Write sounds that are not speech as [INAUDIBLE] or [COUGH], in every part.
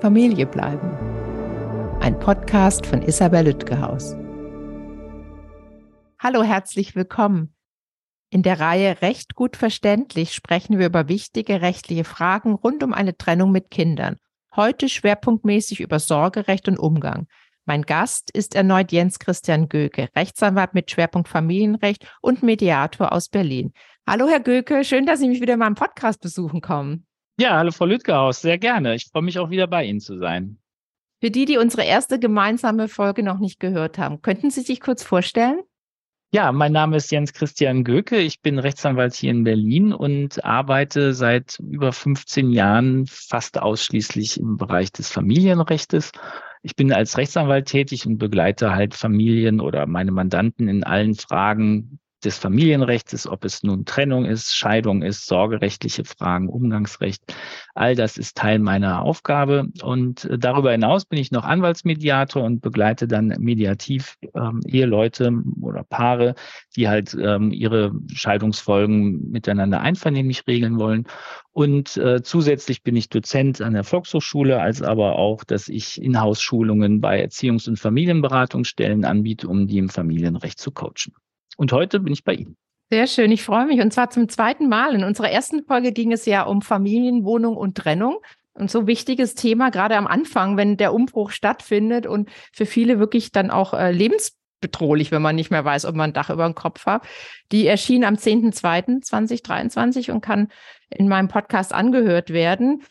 Familie bleiben. Ein Podcast von Isabel Lütgehaus. Hallo, herzlich willkommen. In der Reihe Recht gut verständlich sprechen wir über wichtige rechtliche Fragen rund um eine Trennung mit Kindern. Heute schwerpunktmäßig über Sorgerecht und Umgang. Mein Gast ist erneut Jens Christian Göke, Rechtsanwalt mit Schwerpunkt Familienrecht und Mediator aus Berlin. Hallo, Herr Göke, schön, dass Sie mich wieder in meinem Podcast besuchen kommen. Ja, hallo Frau Lütgehaus, sehr gerne. Ich freue mich auch wieder bei Ihnen zu sein. Für die, die unsere erste gemeinsame Folge noch nicht gehört haben, könnten Sie sich kurz vorstellen? Ja, mein Name ist Jens Christian Göke. Ich bin Rechtsanwalt hier in Berlin und arbeite seit über 15 Jahren fast ausschließlich im Bereich des Familienrechts. Ich bin als Rechtsanwalt tätig und begleite halt Familien oder meine Mandanten in allen Fragen des Familienrechts, ob es nun Trennung ist, Scheidung ist, sorgerechtliche Fragen, Umgangsrecht. All das ist Teil meiner Aufgabe. Und äh, darüber hinaus bin ich noch Anwaltsmediator und begleite dann mediativ ähm, Eheleute oder Paare, die halt ähm, ihre Scheidungsfolgen miteinander einvernehmlich regeln wollen. Und äh, zusätzlich bin ich Dozent an der Volkshochschule, als aber auch, dass ich Inhouse-Schulungen bei Erziehungs- und Familienberatungsstellen anbiete, um die im Familienrecht zu coachen. Und heute bin ich bei Ihnen. Sehr schön, ich freue mich. Und zwar zum zweiten Mal. In unserer ersten Folge ging es ja um Familienwohnung und Trennung. Und so wichtiges Thema, gerade am Anfang, wenn der Umbruch stattfindet und für viele wirklich dann auch äh, lebensbedrohlich, wenn man nicht mehr weiß, ob man ein Dach über dem Kopf hat. Die erschien am 10.02.2023 und kann in meinem Podcast angehört werden.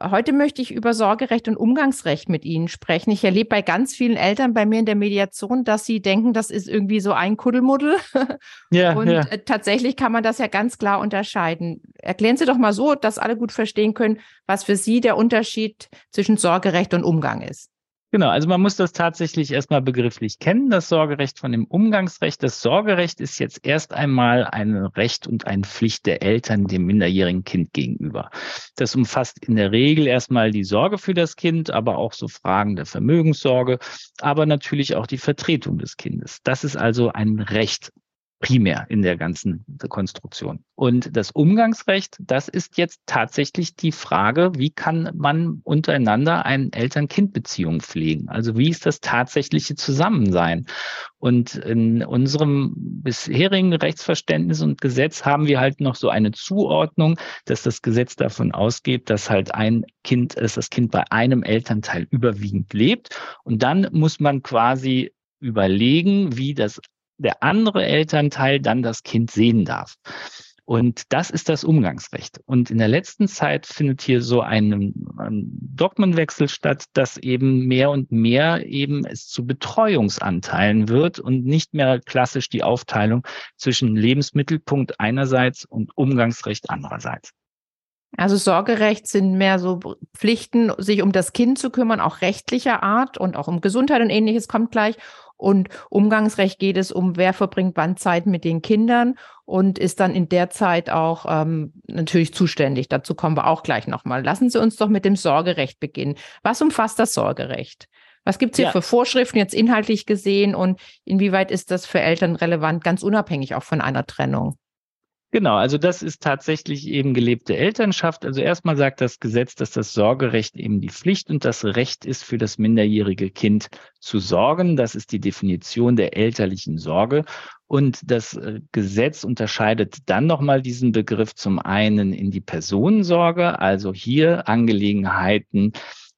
Heute möchte ich über Sorgerecht und Umgangsrecht mit Ihnen sprechen. Ich erlebe bei ganz vielen Eltern bei mir in der Mediation, dass sie denken, das ist irgendwie so ein Kuddelmuddel. [LAUGHS] Ja, und ja. Äh, tatsächlich kann man das ja ganz klar unterscheiden. Erklären Sie doch mal so, dass alle gut verstehen können, was für Sie der Unterschied zwischen Sorgerecht und Umgang ist. Genau, also man muss das tatsächlich erstmal begrifflich kennen, das Sorgerecht von dem Umgangsrecht. Das Sorgerecht ist jetzt erst einmal ein Recht und eine Pflicht der Eltern dem minderjährigen Kind gegenüber. Das umfasst in der Regel erstmal die Sorge für das Kind, aber auch so Fragen der Vermögenssorge, aber natürlich auch die Vertretung des Kindes. Das ist also ein Recht primär in der ganzen Konstruktion. Und das Umgangsrecht, das ist jetzt tatsächlich die Frage, wie kann man untereinander eine Eltern-Kind-Beziehung pflegen? Also wie ist das tatsächliche Zusammensein? Und in unserem bisherigen Rechtsverständnis und Gesetz haben wir halt noch so eine Zuordnung, dass das Gesetz davon ausgeht, dass halt ein Kind, dass das Kind bei einem Elternteil überwiegend lebt. Und dann muss man quasi überlegen, wie das der andere Elternteil dann das Kind sehen darf. Und das ist das Umgangsrecht. Und in der letzten Zeit findet hier so ein, ein, Dogmenwechsel statt, dass eben mehr und mehr eben es zu Betreuungsanteilen wird und nicht mehr klassisch die Aufteilung zwischen Lebensmittelpunkt einerseits und Umgangsrecht andererseits. Also Sorgerecht sind mehr so Pflichten, sich um das Kind zu kümmern, auch rechtlicher Art und auch um Gesundheit und ähnliches kommt gleich. Und Umgangsrecht geht es um, wer verbringt wann Zeit mit den Kindern und ist dann in der Zeit auch ähm, natürlich zuständig. Dazu kommen wir auch gleich nochmal. Lassen Sie uns doch mit dem Sorgerecht beginnen. Was umfasst das Sorgerecht? Was gibt es hier ja. für Vorschriften jetzt inhaltlich gesehen und inwieweit ist das für Eltern relevant, ganz unabhängig auch von einer Trennung? Genau, also das ist tatsächlich eben gelebte Elternschaft. Also erstmal sagt das Gesetz, dass das Sorgerecht eben die Pflicht und das Recht ist, für das minderjährige Kind zu sorgen. Das ist die Definition der elterlichen Sorge. Und das äh, Gesetz unterscheidet dann nochmal diesen Begriff zum einen in die Personensorge, also hier Angelegenheiten,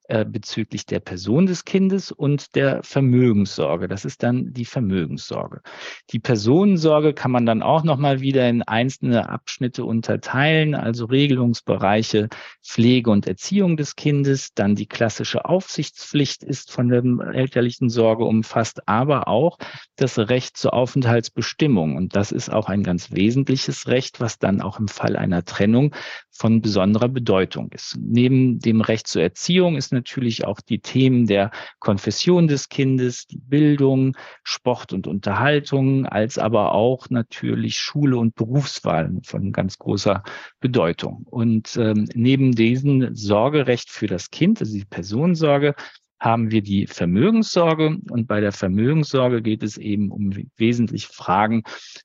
äh, bezüglich der Person des Kindes und der Vermögenssorge. Das ist dann die Vermögenssorge. Die Personensorge kann man dann auch nochmal wieder in einzelne Abschnitte unterteilen, also Regelungsbereiche Pflege und Erziehung des Kindes, dann die klassische Aufsichtspflicht ist von der elterlichen Sorge umfasst, aber auch das Recht zur Aufenthaltsbestimmung. Und das ist auch ein ganz wesentliches Recht, was dann auch im Fall einer Trennung von besonderer Bedeutung ist. Neben dem Recht zur Erziehung ist natürlich auch die Themen der Konfession des Kindes, die Bildung, Sport und Unterhaltung, als aber auch natürlich Schule und Berufswahl von ganz großer Bedeutung. Und ähm, neben diesem Sorgerecht für das Kind, also die Personensorge, haben wir die Vermögenssorge. Und bei der Vermögenssorge geht es eben um wesentliche Fragen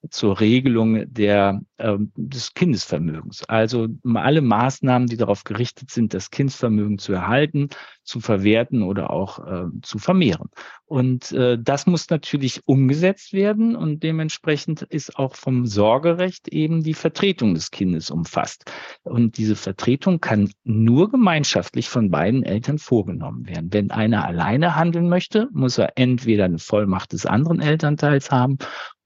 zur Regelung der, äh, des Kindesvermögens. Also alle Maßnahmen, die darauf gerichtet sind, das Kindsvermögen zu erhalten, zu verwerten oder auch äh, zu vermehren. Und äh, das muss natürlich umgesetzt werden und dementsprechend ist auch vom Sorgerecht eben die Vertretung des Kindes umfasst. Und diese Vertretung kann nur gemeinschaftlich von beiden Eltern vorgenommen werden. Wenn einer alleine handeln möchte, muss er entweder eine Vollmacht des anderen Elternteils haben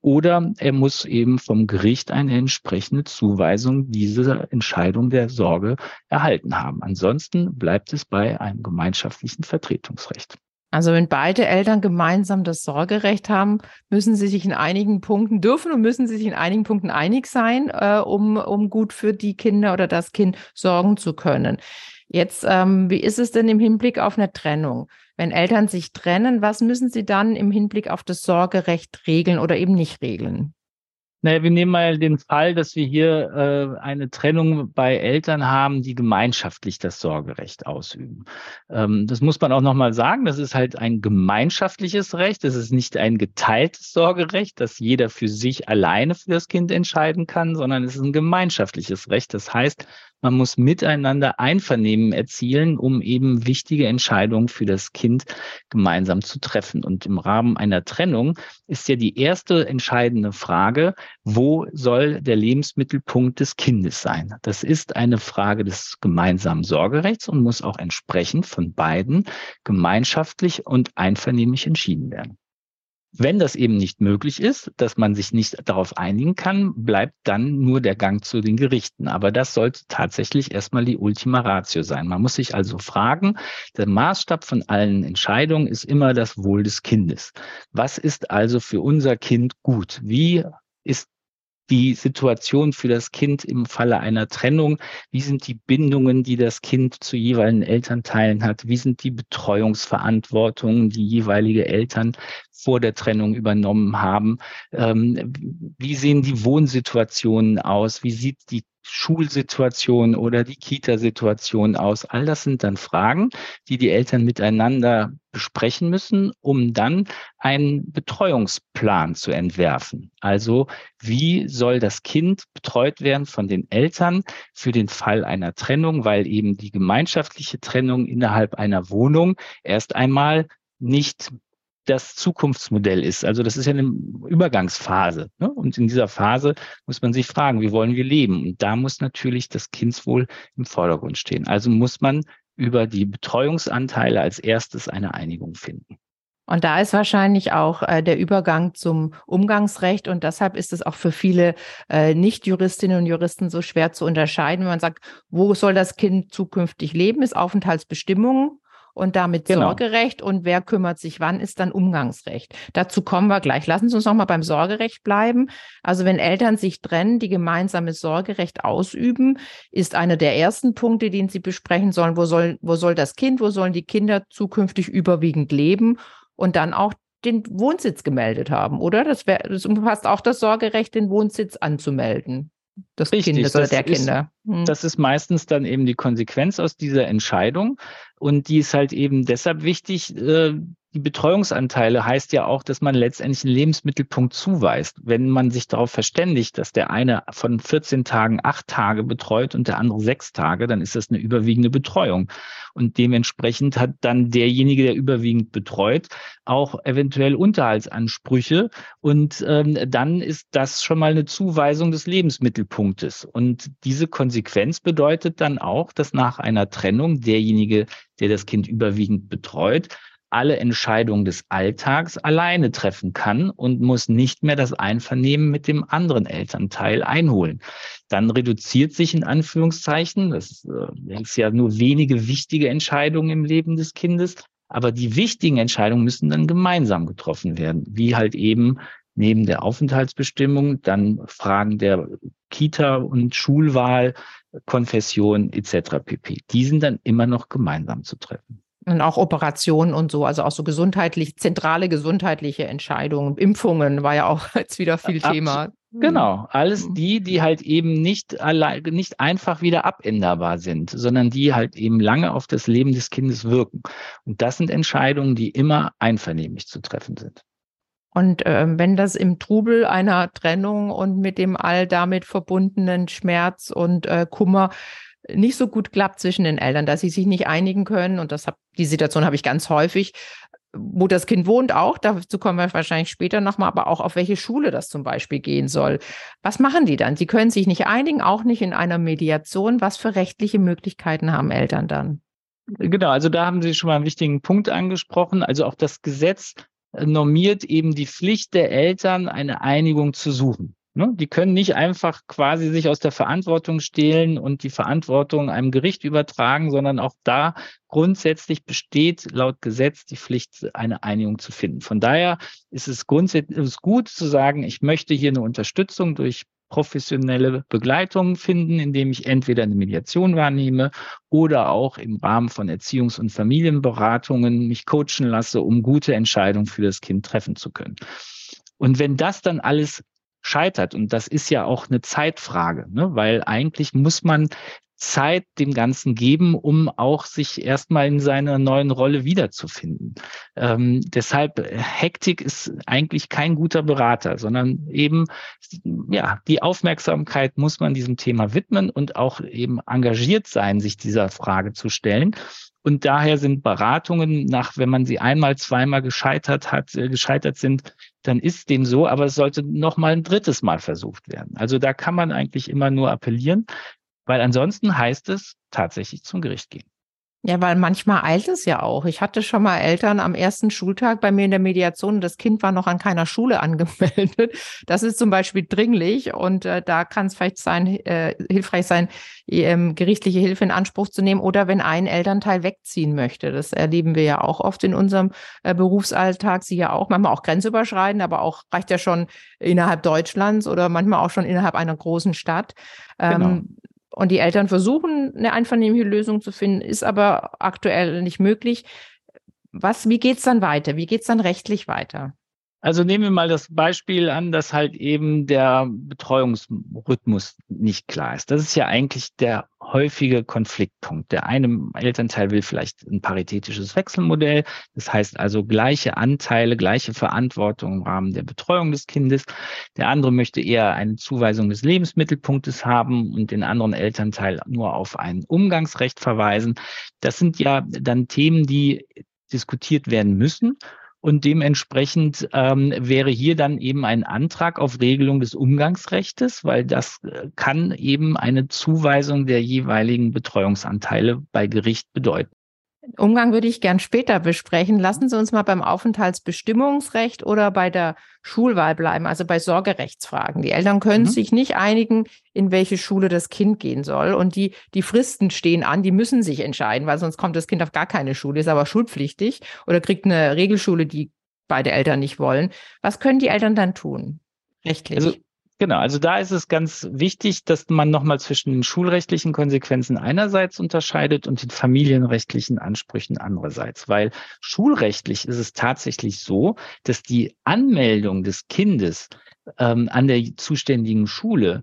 oder er muss eben vom Gericht eine entsprechende Zuweisung dieser Entscheidung der Sorge erhalten haben. Ansonsten bleibt es bei einem gemeinschaftlichen Vertretungsrecht. Also wenn beide Eltern gemeinsam das Sorgerecht haben, müssen sie sich in einigen Punkten dürfen und müssen sie sich in einigen Punkten einig sein, äh, um, um gut für die Kinder oder das Kind sorgen zu können. Jetzt, ähm, wie ist es denn im Hinblick auf eine Trennung? Wenn Eltern sich trennen, was müssen sie dann im Hinblick auf das Sorgerecht regeln oder eben nicht regeln? Naja, wir nehmen mal den Fall, dass wir hier äh, eine Trennung bei Eltern haben, die gemeinschaftlich das Sorgerecht ausüben. Ähm, das muss man auch nochmal sagen. Das ist halt ein gemeinschaftliches Recht. Das ist nicht ein geteiltes Sorgerecht, dass jeder für sich alleine für das Kind entscheiden kann, sondern es ist ein gemeinschaftliches Recht. Das heißt, man muss miteinander Einvernehmen erzielen, um eben wichtige Entscheidungen für das Kind gemeinsam zu treffen. Und im Rahmen einer Trennung ist ja die erste entscheidende Frage, wo soll der Lebensmittelpunkt des Kindes sein? Das ist eine Frage des gemeinsamen Sorgerechts und muss auch entsprechend von beiden gemeinschaftlich und einvernehmlich entschieden werden. Wenn das eben nicht möglich ist, dass man sich nicht darauf einigen kann, bleibt dann nur der Gang zu den Gerichten. Aber das sollte tatsächlich erstmal die Ultima Ratio sein. Man muss sich also fragen, der Maßstab von allen Entscheidungen ist immer das Wohl des Kindes. Was ist also für unser Kind gut? Wie ist die Situation für das Kind im Falle einer Trennung? Wie sind die Bindungen, die das Kind zu jeweiligen Elternteilen hat? Wie sind die Betreuungsverantwortungen, die jeweilige Eltern vor der Trennung übernommen haben? Ähm, wie sehen die Wohnsituationen aus? Wie sieht die Schulsituation oder die Kita-Situation aus? All das sind dann Fragen, die die Eltern miteinander besprechen müssen, um dann einen Betreuungsplan zu entwerfen. Also wie soll das Kind betreut werden von den Eltern für den Fall einer Trennung, weil eben die gemeinschaftliche Trennung innerhalb einer Wohnung erst einmal nicht das Zukunftsmodell ist. Also das ist ja eine Übergangsphase. Ne? Und in dieser Phase muss man sich fragen, wie wollen wir leben? Und da muss natürlich das Kindswohl im Vordergrund stehen. Also muss man über die Betreuungsanteile als erstes eine Einigung finden. Und da ist wahrscheinlich auch äh, der Übergang zum Umgangsrecht und deshalb ist es auch für viele äh, Nicht-Juristinnen und Juristen so schwer zu unterscheiden, wenn man sagt, wo soll das Kind zukünftig leben? Ist Aufenthaltsbestimmung und damit genau. Sorgerecht und wer kümmert sich wann, ist dann Umgangsrecht. Dazu kommen wir gleich. Lassen Sie uns noch mal beim Sorgerecht bleiben. Also wenn Eltern sich trennen, die gemeinsames Sorgerecht ausüben, ist einer der ersten Punkte, den Sie besprechen sollen, wo soll, wo soll das Kind, wo sollen die Kinder zukünftig überwiegend leben und dann auch den Wohnsitz gemeldet haben, oder? Das, wär, das umfasst auch das Sorgerecht, den Wohnsitz anzumelden des Richtig, Kindes oder der Kinder. Hm. Das ist meistens dann eben die Konsequenz aus dieser Entscheidung. Und die ist halt eben deshalb wichtig, äh, die Betreuungsanteile heißt ja auch, dass man letztendlich einen Lebensmittelpunkt zuweist. Wenn man sich darauf verständigt, dass der eine von 14 Tagen acht Tage betreut und der andere sechs Tage, dann ist das eine überwiegende Betreuung. Und dementsprechend hat dann derjenige, der überwiegend betreut, auch eventuell Unterhaltsansprüche. Und ähm, dann ist das schon mal eine Zuweisung des Lebensmittelpunktes. Und diese Konsequenz bedeutet dann auch, dass nach einer Trennung derjenige, der das Kind überwiegend betreut, alle Entscheidungen des Alltags alleine treffen kann und muss nicht mehr das Einvernehmen mit dem anderen Elternteil einholen. Dann reduziert sich in Anführungszeichen, das äh, ist ja nur wenige wichtige Entscheidungen im Leben des Kindes, aber die wichtigen Entscheidungen müssen dann gemeinsam getroffen werden, wie halt eben neben der Aufenthaltsbestimmung dann Fragen der Kita- und Schulwahl, Konfession etc. pp. Die sind dann immer noch gemeinsam zu treffen. Und auch Operationen und so, also auch so gesundheitlich, zentrale gesundheitliche Entscheidungen. Impfungen war ja auch [LAUGHS] jetzt wieder viel Thema. Genau, alles hm. die, die halt eben nicht allein, nicht einfach wieder abänderbar sind, sondern die halt eben lange auf das Leben des Kindes wirken. Und das sind Entscheidungen, die immer einvernehmlich zu treffen sind. Und äh, wenn das im Trubel einer Trennung und mit dem all damit verbundenen Schmerz und äh, Kummer nicht so gut klappt zwischen den Eltern, dass sie sich nicht einigen können, und das hab, die Situation habe ich ganz häufig, wo das Kind wohnt auch, dazu kommen wir wahrscheinlich später nochmal, aber auch auf welche Schule das zum Beispiel gehen soll. Was machen die dann? Sie können sich nicht einigen, auch nicht in einer Mediation. Was für rechtliche Möglichkeiten haben Eltern dann? Genau, also da haben Sie schon mal einen wichtigen Punkt angesprochen. Also auch das Gesetz normiert eben die Pflicht der Eltern, eine Einigung zu suchen. Ne? Die können nicht einfach quasi sich aus der Verantwortung stehlen und die Verantwortung einem Gericht übertragen, sondern auch da grundsätzlich besteht laut Gesetz die Pflicht, eine Einigung zu finden. Von daher ist es grundsätzlich gut zu sagen, ich möchte hier eine Unterstützung durch professionelle Begleitung finden, indem ich entweder eine Mediation wahrnehme oder auch im Rahmen von Erziehungs- und Familienberatungen mich coachen lasse, um gute Entscheidungen für das Kind treffen zu können. Und wenn das dann alles scheitert. Und das ist ja auch eine Zeitfrage, ne? weil eigentlich muss man Zeit dem Ganzen geben, um auch sich erstmal in seiner neuen Rolle wiederzufinden. Ähm, deshalb, äh, Hektik ist eigentlich kein guter Berater, sondern eben, ja, die Aufmerksamkeit muss man diesem Thema widmen und auch eben engagiert sein, sich dieser Frage zu stellen. Und daher sind Beratungen nach, wenn man sie einmal, zweimal gescheitert hat, äh, gescheitert sind, dann ist dem so, aber es sollte noch mal ein drittes Mal versucht werden. Also da kann man eigentlich immer nur appellieren, weil ansonsten heißt es tatsächlich zum Gericht gehen. Ja, weil manchmal eilt es ja auch. Ich hatte schon mal Eltern am ersten Schultag bei mir in der Mediation. Das Kind war noch an keiner Schule [LAUGHS] angemeldet. Das ist zum Beispiel dringlich und äh, da kann es vielleicht sein, äh, hilfreich sein, ähm, gerichtliche Hilfe in Anspruch zu nehmen oder wenn ein Elternteil wegziehen möchte. Das erleben wir ja auch oft in unserem äh, Berufsalltag. Sie ja auch, manchmal auch grenzüberschreitend, aber auch reicht ja schon innerhalb Deutschlands oder manchmal auch schon innerhalb einer großen Stadt. Genau. Und die Eltern versuchen, eine einvernehmliche Lösung zu finden, ist aber aktuell nicht möglich. Was, wie geht's dann weiter? Wie geht's dann rechtlich weiter? Also nehmen wir mal das Beispiel an, dass halt eben der Betreuungsrhythmus nicht klar ist. Das ist ja eigentlich der häufige Konfliktpunkt. Der eine Elternteil will vielleicht ein paritätisches Wechselmodell. Das heißt also gleiche Anteile, gleiche Verantwortung im Rahmen der Betreuung des Kindes. Der andere möchte eher eine Zuweisung des Lebensmittelpunktes haben und den anderen Elternteil nur auf ein Umgangsrecht verweisen. Das sind ja dann Themen, die diskutiert werden müssen. Und dementsprechend ähm, wäre hier dann eben ein Antrag auf Regelung des Umgangsrechtes, weil das äh, kann eben eine Zuweisung der jeweiligen Betreuungsanteile bei Gericht bedeuten. Umgang würde ich gern später besprechen. Lassen Sie uns mal beim Aufenthaltsbestimmungsrecht oder bei der Schulwahl bleiben, also bei Sorgerechtsfragen. Die Eltern können mhm. sich nicht einigen, in welche Schule das Kind gehen soll. Und die, die Fristen stehen an, die müssen sich entscheiden, weil sonst kommt das Kind auf gar keine Schule, ist aber schulpflichtig oder kriegt eine Regelschule, die beide Eltern nicht wollen. Was können die Eltern dann tun? Rechtlich. Also Genau, also da ist es ganz wichtig, dass man nochmal zwischen den schulrechtlichen Konsequenzen einerseits unterscheidet und den familienrechtlichen Ansprüchen andererseits, weil schulrechtlich ist es tatsächlich so, dass die Anmeldung des Kindes ähm, an der zuständigen Schule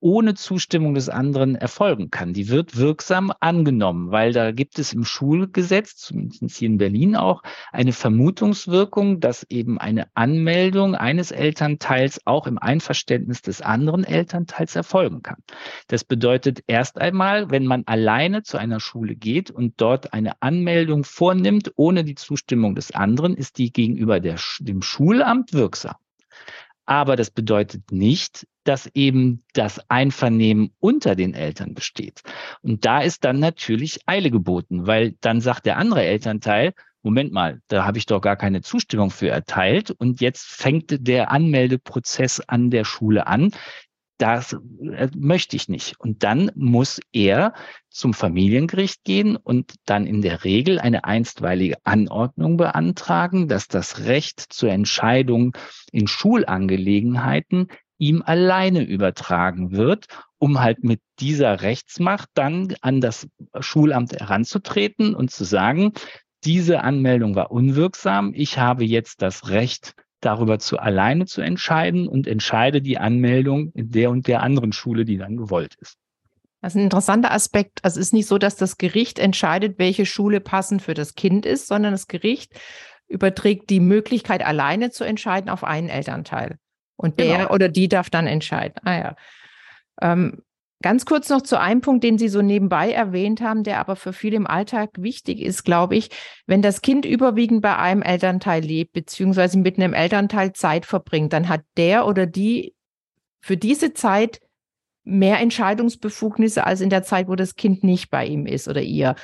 ohne Zustimmung des anderen erfolgen kann. Die wird wirksam angenommen, weil da gibt es im Schulgesetz, zumindest hier in Berlin auch, eine Vermutungswirkung, dass eben eine Anmeldung eines Elternteils auch im Einverständnis des anderen Elternteils erfolgen kann. Das bedeutet erst einmal, wenn man alleine zu einer Schule geht und dort eine Anmeldung vornimmt, ohne die Zustimmung des anderen, ist die gegenüber der, dem Schulamt wirksam. Aber das bedeutet nicht, dass eben das Einvernehmen unter den Eltern besteht. Und da ist dann natürlich Eile geboten, weil dann sagt der andere Elternteil, Moment mal, da habe ich doch gar keine Zustimmung für erteilt und jetzt fängt der Anmeldeprozess an der Schule an das äh, möchte ich nicht. Und dann muss er zum Familiengericht gehen und dann in der Regel eine einstweilige Anordnung beantragen, dass das Recht zur Entscheidung in Schulangelegenheiten ihm alleine übertragen wird, um halt mit dieser Rechtsmacht dann an das Schulamt heranzutreten und zu sagen, diese Anmeldung war unwirksam. Ich habe jetzt das Recht, darüber zu alleine zu entscheiden und entscheide die Anmeldung in der und der anderen Schule, die dann gewollt ist. Das ist ein interessanter Aspekt. Also es ist nicht so, dass das Gericht entscheidet, welche Schule passend für das Kind ist, sondern das Gericht überträgt die Möglichkeit, alleine zu entscheiden auf einen Elternteil. Und der genau. oder die darf dann entscheiden. Ah ja. Ähm, ganz kurz noch zu einem Punkt, den Sie so nebenbei erwähnt haben, der aber für viele im Alltag wichtig ist, glaube ich. Wenn das Kind überwiegend bei einem Elternteil lebt, beziehungsweise mit einem Elternteil Zeit verbringt, dann hat der oder die für diese Zeit mehr Entscheidungsbefugnisse als in der Zeit, wo das Kind nicht bei ihm ist oder ihr.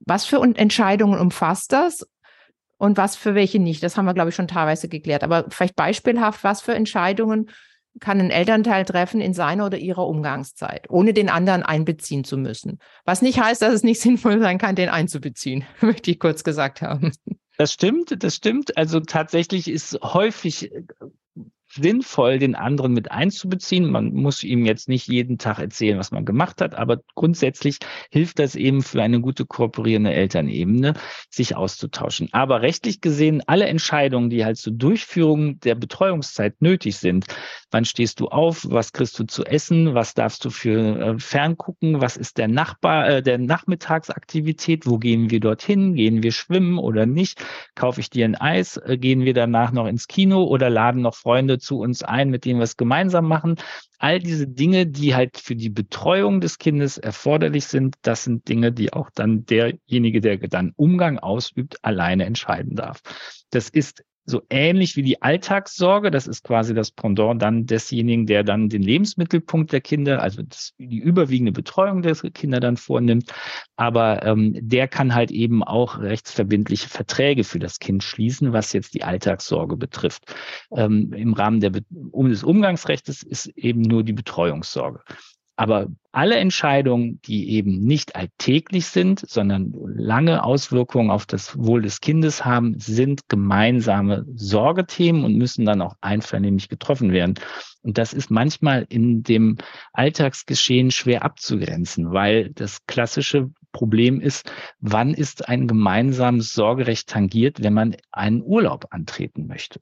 Was für Entscheidungen umfasst das und was für welche nicht? Das haben wir, glaube ich, schon teilweise geklärt. Aber vielleicht beispielhaft, was für Entscheidungen kann ein Elternteil treffen in seiner oder ihrer Umgangszeit, ohne den anderen einbeziehen zu müssen. Was nicht heißt, dass es nicht [LAUGHS] sinnvoll sein kann, den einzubeziehen, [LAUGHS] möchte ich kurz gesagt haben. Das stimmt, das stimmt. Also tatsächlich ist häufig sinnvoll, den anderen mit einzubeziehen. Man muss ihm jetzt nicht jeden Tag erzählen, was man gemacht hat, aber grundsätzlich hilft das eben für eine gute kooperierende Elternebene, sich auszutauschen. Aber rechtlich gesehen, alle Entscheidungen, die halt zur Durchführung der Betreuungszeit nötig sind, wann stehst du auf, was kriegst du zu essen, was darfst du für äh, ferngucken, was ist der Nachbar, äh, der Nachmittagsaktivität, wo gehen wir dorthin, gehen wir schwimmen oder nicht, kaufe ich dir ein Eis, äh, gehen wir danach noch ins Kino oder laden noch Freunde zu uns ein, mit denen wir es gemeinsam machen. All diese Dinge, die halt für die Betreuung des Kindes erforderlich sind, das sind Dinge, die auch dann derjenige, der dann Umgang ausübt, alleine entscheiden darf. Das ist so ähnlich wie die Alltagssorge. Das ist quasi das Pendant dann desjenigen, der dann den Lebensmittelpunkt der Kinder, also das, die überwiegende Betreuung der Kinder dann vornimmt. Aber ähm, der kann halt eben auch rechtsverbindliche Verträge für das Kind schließen, was jetzt die Alltagssorge betrifft. Ähm, Im Rahmen der, um des Umgangsrechts ist eben nur die Betreuungssorge. Aber alle Entscheidungen, die eben nicht alltäglich sind, sondern lange Auswirkungen auf das Wohl des Kindes haben, sind gemeinsame Sorgethemen und müssen dann auch einvernehmlich getroffen werden. Und das ist manchmal in dem Alltagsgeschehen schwer abzugrenzen, weil das klassische Problem ist, wann ist ein gemeinsames Sorgerecht tangiert, wenn man einen Urlaub antreten möchte.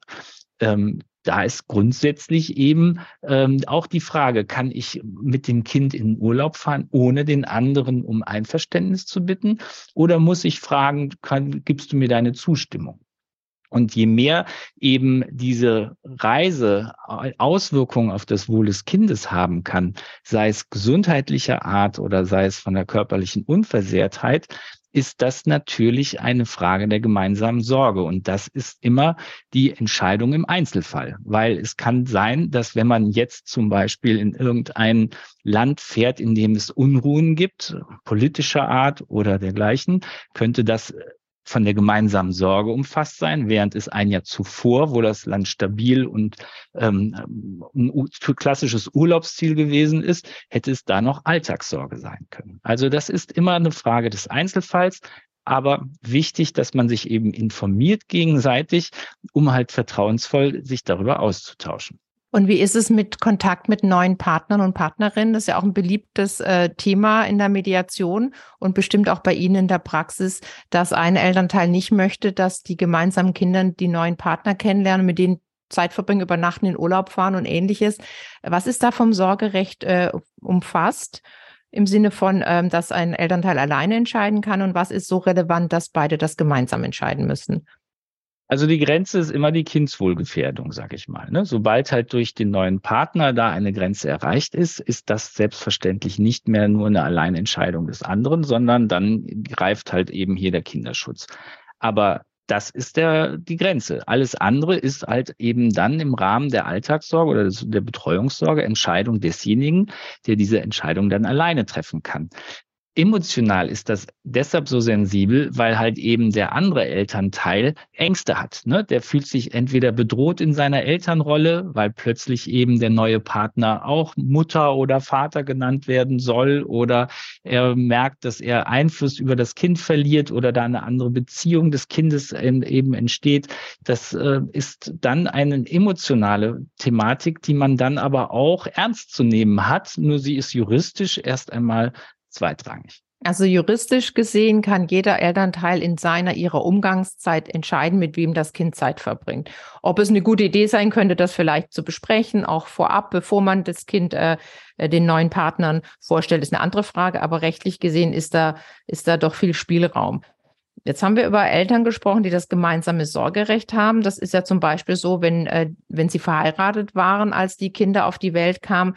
Ähm, da ist grundsätzlich eben ähm, auch die Frage, kann ich mit dem Kind in Urlaub fahren, ohne den anderen um Einverständnis zu bitten? Oder muss ich fragen, kann, gibst du mir deine Zustimmung? Und je mehr eben diese Reise Auswirkungen auf das Wohl des Kindes haben kann, sei es gesundheitlicher Art oder sei es von der körperlichen Unversehrtheit, ist das natürlich eine Frage der gemeinsamen Sorge. Und das ist immer die Entscheidung im Einzelfall, weil es kann sein, dass wenn man jetzt zum Beispiel in irgendein Land fährt, in dem es Unruhen gibt, politischer Art oder dergleichen, könnte das von der gemeinsamen Sorge umfasst sein, während es ein Jahr zuvor, wo das Land stabil und ähm, ein klassisches Urlaubsziel gewesen ist, hätte es da noch Alltagssorge sein können. Also das ist immer eine Frage des Einzelfalls, aber wichtig, dass man sich eben informiert gegenseitig, um halt vertrauensvoll sich darüber auszutauschen. Und wie ist es mit Kontakt mit neuen Partnern und Partnerinnen? Das ist ja auch ein beliebtes äh, Thema in der Mediation und bestimmt auch bei Ihnen in der Praxis, dass ein Elternteil nicht möchte, dass die gemeinsamen Kinder die neuen Partner kennenlernen, mit denen Zeit verbringen, übernachten, in Urlaub fahren und ähnliches. Was ist da vom Sorgerecht äh, umfasst? Im Sinne von, ähm, dass ein Elternteil alleine entscheiden kann und was ist so relevant, dass beide das gemeinsam entscheiden müssen? Also die Grenze ist immer die Kindswohlgefährdung, sag ich mal. Ne? Sobald halt durch den neuen Partner da eine Grenze erreicht ist, ist das selbstverständlich nicht mehr nur eine Alleinentscheidung des anderen, sondern dann greift halt eben hier der Kinderschutz. Aber das ist der, die Grenze. Alles andere ist halt eben dann im Rahmen der Alltagssorge oder der Betreuungssorge Entscheidung desjenigen, der diese Entscheidung dann alleine treffen kann. Emotional ist das deshalb so sensibel, weil halt eben der andere Elternteil Ängste hat. Ne? Der fühlt sich entweder bedroht in seiner Elternrolle, weil plötzlich eben der neue Partner auch Mutter oder Vater genannt werden soll, oder er merkt, dass er Einfluss über das Kind verliert oder da eine andere Beziehung des Kindes eben entsteht. Das äh, ist dann eine emotionale Thematik, die man dann aber auch ernst zu nehmen hat. Nur sie ist juristisch erst einmal zweitrangig. Also juristisch gesehen kann jeder Elternteil in seiner ihrer Umgangszeit entscheiden, mit wem das Kind Zeit verbringt. Ob es eine gute Idee sein könnte, das vielleicht zu besprechen, auch vorab, bevor man das Kind äh, äh den neuen Partnern vorstellt, ist eine andere Frage. Aber rechtlich gesehen ist da ist da doch viel Spielraum. Jetzt haben wir über Eltern gesprochen, die das gemeinsame Sorgerecht haben. Das ist ja zum Beispiel so, wenn, äh, wenn sie verheiratet waren, als die Kinder auf die Welt kamen.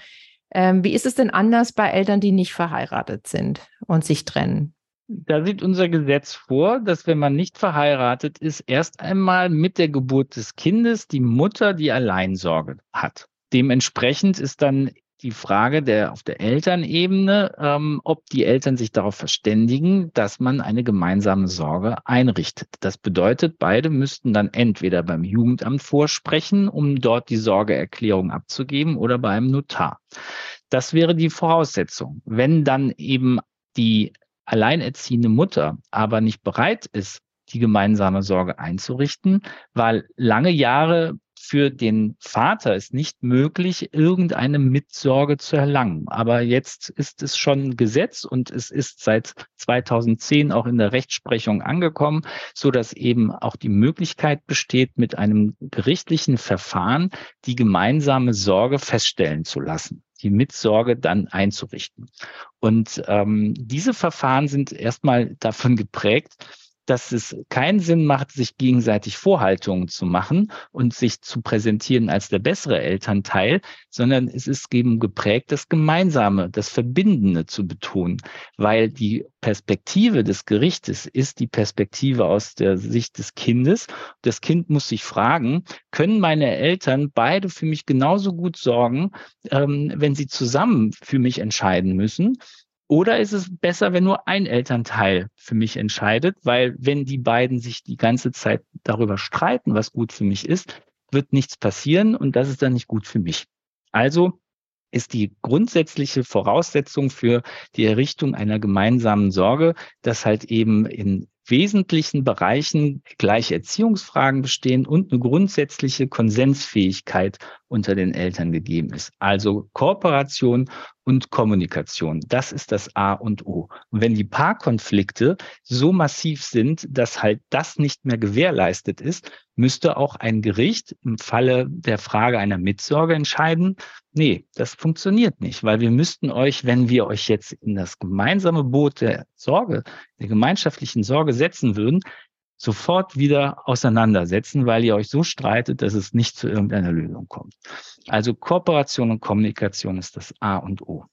Ähm, wie ist es denn anders bei Eltern, die nicht verheiratet sind und sich trennen? Da sieht unser Gesetz vor, dass wenn man nicht verheiratet ist, erst einmal mit der Geburt des Kindes die Mutter die Alleinsorge hat. Dementsprechend ist dann die Frage der auf der Elternebene, ähm, ob die Eltern sich darauf verständigen, dass man eine gemeinsame Sorge einrichtet. Das bedeutet, beide müssten dann entweder beim Jugendamt vorsprechen, um dort die Sorgeerklärung abzugeben, oder bei einem Notar. Das wäre die Voraussetzung. Wenn dann eben die alleinerziehende Mutter aber nicht bereit ist, die gemeinsame Sorge einzurichten, weil lange Jahre für den Vater ist nicht möglich, irgendeine Mitsorge zu erlangen. Aber jetzt ist es schon Gesetz und es ist seit 2010 auch in der Rechtsprechung angekommen, so dass eben auch die Möglichkeit besteht, mit einem gerichtlichen Verfahren die gemeinsame Sorge feststellen zu lassen die Mitsorge dann einzurichten. Und ähm, diese Verfahren sind erstmal davon geprägt, dass es keinen Sinn macht, sich gegenseitig Vorhaltungen zu machen und sich zu präsentieren als der bessere Elternteil, sondern es ist eben geprägt, das Gemeinsame, das Verbindende zu betonen, weil die Perspektive des Gerichtes ist die Perspektive aus der Sicht des Kindes. Das Kind muss sich fragen, können meine Eltern beide für mich genauso gut sorgen, ähm, wenn sie zusammen für mich entscheiden müssen? Oder ist es besser, wenn nur ein Elternteil für mich entscheidet? Weil wenn die beiden sich die ganze Zeit darüber streiten, was gut für mich ist, wird nichts passieren und das ist dann nicht gut für mich. Also ist die grundsätzliche Voraussetzung für die Errichtung einer gemeinsamen Sorge, dass halt eben in wesentlichen Bereichen gleiche Erziehungsfragen bestehen und eine grundsätzliche Konsensfähigkeit unter den Eltern gegeben ist. Also Kooperation und Kommunikation. Das ist das A und O. Und wenn die Paarkonflikte so massiv sind, dass halt das nicht mehr gewährleistet ist, müsste auch ein Gericht im Falle der Frage einer Mitsorge entscheiden, nee, das funktioniert nicht, weil wir müssten euch, wenn wir euch jetzt in das gemeinsame Boot der Sorge, der gemeinschaftlichen Sorge setzen würden, sofort wieder auseinandersetzen, weil ihr euch so streitet, dass es nicht zu irgendeiner Lösung kommt. Also Kooperation und Kommunikation ist das A und O.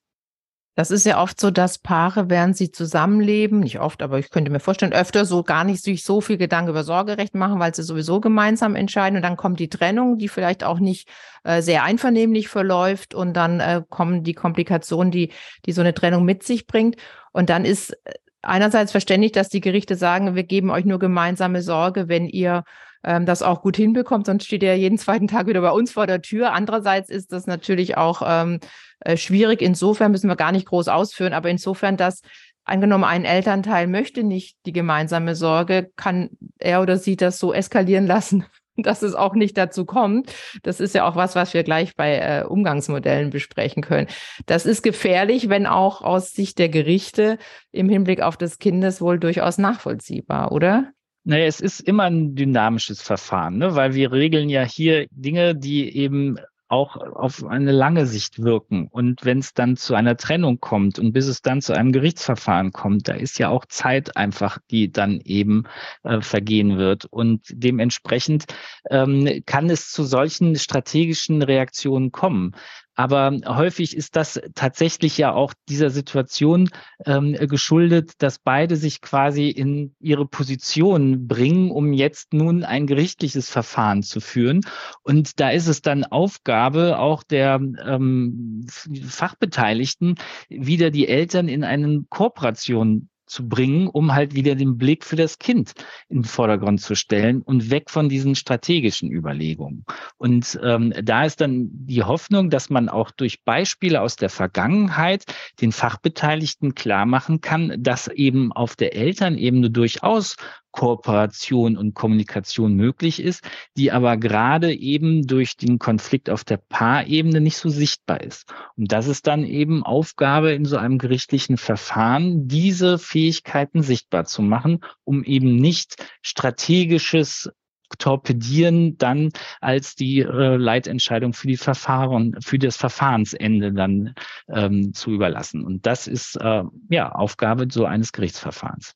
Das ist ja oft so, dass Paare, während sie zusammenleben, nicht oft, aber ich könnte mir vorstellen, öfter so gar nicht sich so viel Gedanken über Sorgerecht machen, weil sie sowieso gemeinsam entscheiden. Und dann kommt die Trennung, die vielleicht auch nicht äh, sehr einvernehmlich verläuft. Und dann äh, kommen die Komplikationen, die, die so eine Trennung mit sich bringt. Und dann ist äh, einerseits verständlich, dass die Gerichte sagen, wir geben euch nur gemeinsame Sorge, wenn ihr ähm, das auch gut hinbekommt, sonst steht ihr jeden zweiten Tag wieder bei uns vor der Tür. Andererseits ist das natürlich auch ähm, äh, schwierig. Insofern müssen wir gar nicht groß ausführen, aber insofern, dass angenommen ein Elternteil möchte nicht die gemeinsame Sorge, kann er oder sie das so eskalieren lassen, [LAUGHS] dass es auch nicht dazu kommt. Das ist ja auch was, was wir gleich bei äh, Umgangsmodellen besprechen können. Das ist gefährlich, wenn auch aus Sicht der Gerichte im Hinblick auf das Kindeswohl durchaus nachvollziehbar, oder? Naja, es ist immer ein dynamisches Verfahren, ne? weil wir regeln ja hier Dinge, die eben auch auf eine lange Sicht wirken. Und wenn es dann zu einer Trennung kommt und bis es dann zu einem Gerichtsverfahren kommt, da ist ja auch Zeit einfach, die dann eben äh, vergehen wird. Und dementsprechend ähm, kann es zu solchen strategischen Reaktionen kommen. Aber häufig ist das tatsächlich ja auch dieser Situation ähm, geschuldet, dass beide sich quasi in ihre Position bringen, um jetzt nun ein gerichtliches Verfahren zu führen. Und da ist es dann Aufgabe auch der ähm, Fachbeteiligten, wieder die Eltern in eine Kooperation zu bringen, um halt wieder den Blick für das Kind in den Vordergrund zu stellen und weg von diesen strategischen Überlegungen. Und ähm, da ist dann die Hoffnung, dass man auch durch Beispiele aus der Vergangenheit den Fachbeteiligten klar machen kann, dass eben auf der Elternebene durchaus Kooperation und Kommunikation möglich ist, die aber gerade eben durch den Konflikt auf der Paarebene nicht so sichtbar ist. Und das ist dann eben Aufgabe in so einem gerichtlichen Verfahren, diese Fähigkeiten sichtbar zu machen, um eben nicht strategisches torpedieren dann als die äh, Leitentscheidung für die Verfahren, für das Verfahrensende dann ähm, zu überlassen. Und das ist äh, ja Aufgabe so eines Gerichtsverfahrens.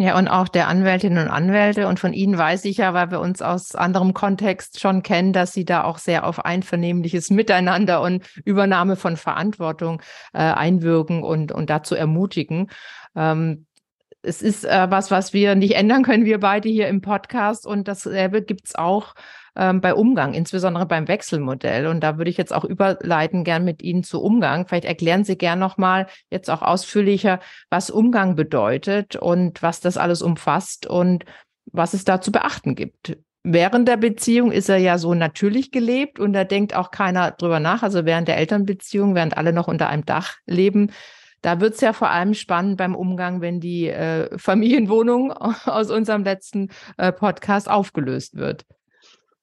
Ja, und auch der Anwältinnen und Anwälte. Und von Ihnen weiß ich ja, weil wir uns aus anderem Kontext schon kennen, dass Sie da auch sehr auf einvernehmliches Miteinander und Übernahme von Verantwortung äh, einwirken und, und dazu ermutigen. Ähm, es ist äh, was, was wir nicht ändern können, wir beide hier im Podcast. Und dasselbe gibt es auch ähm, bei Umgang, insbesondere beim Wechselmodell. Und da würde ich jetzt auch überleiten gern mit Ihnen zu Umgang. Vielleicht erklären Sie gern nochmal jetzt auch ausführlicher, was Umgang bedeutet und was das alles umfasst und was es da zu beachten gibt. Während der Beziehung ist er ja so natürlich gelebt und da denkt auch keiner drüber nach. Also während der Elternbeziehung, während alle noch unter einem Dach leben, da wird es ja vor allem spannend beim Umgang, wenn die äh, Familienwohnung [LAUGHS] aus unserem letzten äh, Podcast aufgelöst wird.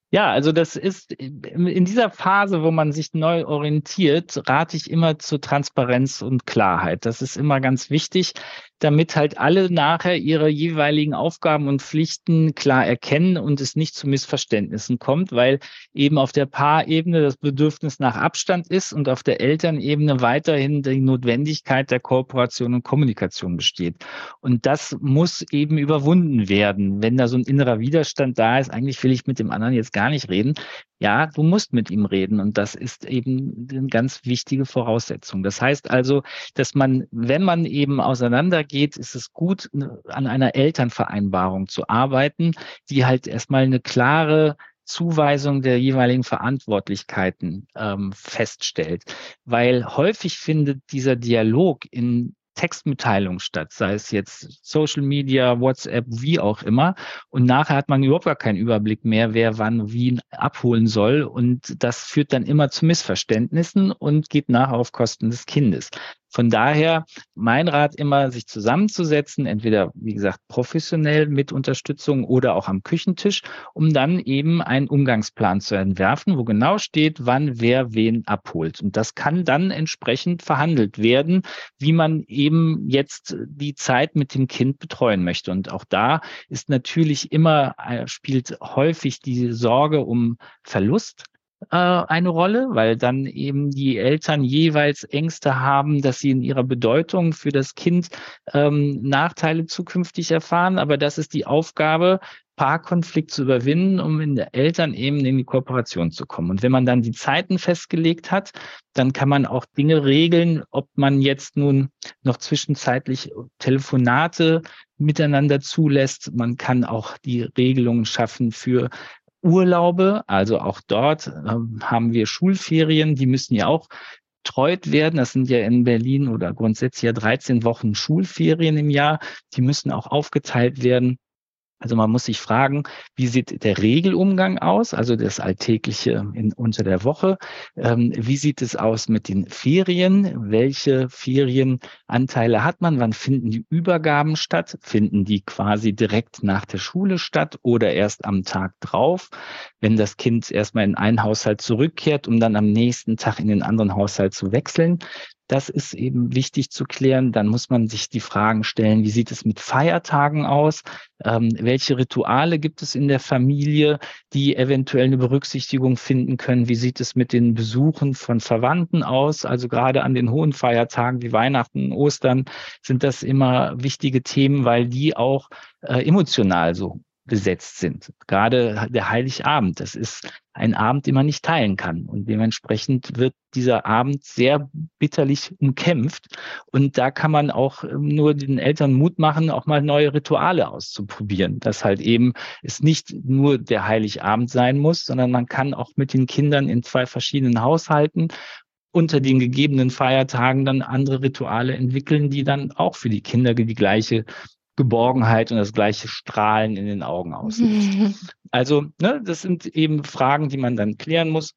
Ja, also das ist in dieser Phase, wo man sich neu orientiert, rate ich immer zur Transparenz und Klarheit. Das ist immer ganz wichtig, damit halt alle nachher ihre jeweiligen Aufgaben und Pflichten klar erkennen und es nicht zu Missverständnissen kommt, weil eben auf der Paarebene das Bedürfnis nach Abstand ist und auf der Elternebene weiterhin die Notwendigkeit der Kooperation und Kommunikation besteht. Und das muss eben überwunden werden. Wenn da so ein innerer Widerstand da ist, eigentlich will ich mit dem anderen jetzt gar nicht reden, ja, du musst mit ihm reden und das ist eben eine ganz wichtige Voraussetzung. Das heißt also, dass man, wenn man eben auseinandergeht, ist es gut, an einer Elternvereinbarung zu arbeiten, die halt erstmal eine klare Zuweisung der jeweiligen Verantwortlichkeiten ähm, feststellt. Weil häufig findet dieser Dialog in Textmitteilung statt, sei es jetzt Social Media, WhatsApp, wie auch immer. Und nachher hat man überhaupt gar keinen Überblick mehr, wer wann wie abholen soll. Und das führt dann immer zu Missverständnissen und geht nachher auf Kosten des Kindes. Von daher mein Rat immer, sich zusammenzusetzen, entweder, wie gesagt, professionell mit Unterstützung oder auch am Küchentisch, um dann eben einen Umgangsplan zu entwerfen, wo genau steht, wann wer wen abholt. Und das kann dann entsprechend verhandelt werden, wie man eben jetzt die Zeit mit dem Kind betreuen möchte. Und auch da ist natürlich immer, äh, spielt häufig die Sorge um Verlust äh, eine Rolle, weil dann eben die Eltern jeweils Ängste haben, dass sie in ihrer Bedeutung für das Kind ähm, Nachteile zukünftig erfahren. Aber das ist die Aufgabe, Paarkonflikt zu überwinden, um in der Eltern eben in die Kooperation zu kommen. Und wenn man dann die Zeiten festgelegt hat, dann kann man auch Dinge regeln, ob man jetzt nun noch zwischenzeitlich Telefonate miteinander zulässt. Man kann auch die Regelungen schaffen für Urlaube, also auch dort ähm, haben wir Schulferien, die müssen ja auch betreut werden. Das sind ja in Berlin oder grundsätzlich ja 13 Wochen Schulferien im Jahr. Die müssen auch aufgeteilt werden. Also man muss sich fragen, wie sieht der Regelumgang aus, also das Alltägliche in, unter der Woche? Ähm, wie sieht es aus mit den Ferien? Welche Ferienanteile hat man? Wann finden die Übergaben statt? Finden die quasi direkt nach der Schule statt oder erst am Tag drauf, wenn das Kind erstmal in einen Haushalt zurückkehrt, um dann am nächsten Tag in den anderen Haushalt zu wechseln? Das ist eben wichtig zu klären. Dann muss man sich die Fragen stellen, wie sieht es mit Feiertagen aus? Ähm, welche Rituale gibt es in der Familie, die eventuell eine Berücksichtigung finden können? Wie sieht es mit den Besuchen von Verwandten aus? Also gerade an den hohen Feiertagen wie Weihnachten, Ostern sind das immer wichtige Themen, weil die auch äh, emotional so besetzt sind. Gerade der Heiligabend, das ist ein Abend, den man nicht teilen kann. Und dementsprechend wird dieser Abend sehr bitterlich umkämpft. Und da kann man auch ähm, nur den Eltern Mut machen, auch mal neue Rituale auszuprobieren. Dass halt eben es nicht nur der Heiligabend sein muss, sondern man kann auch mit den Kindern in zwei verschiedenen Haushalten unter den gegebenen Feiertagen dann andere Rituale entwickeln, die dann auch für die Kinder die gleiche Geborgenheit und das gleiche Strahlen in den Augen auslöst. [LAUGHS] Also, ne, das sind eben Fragen, die man dann klären muss.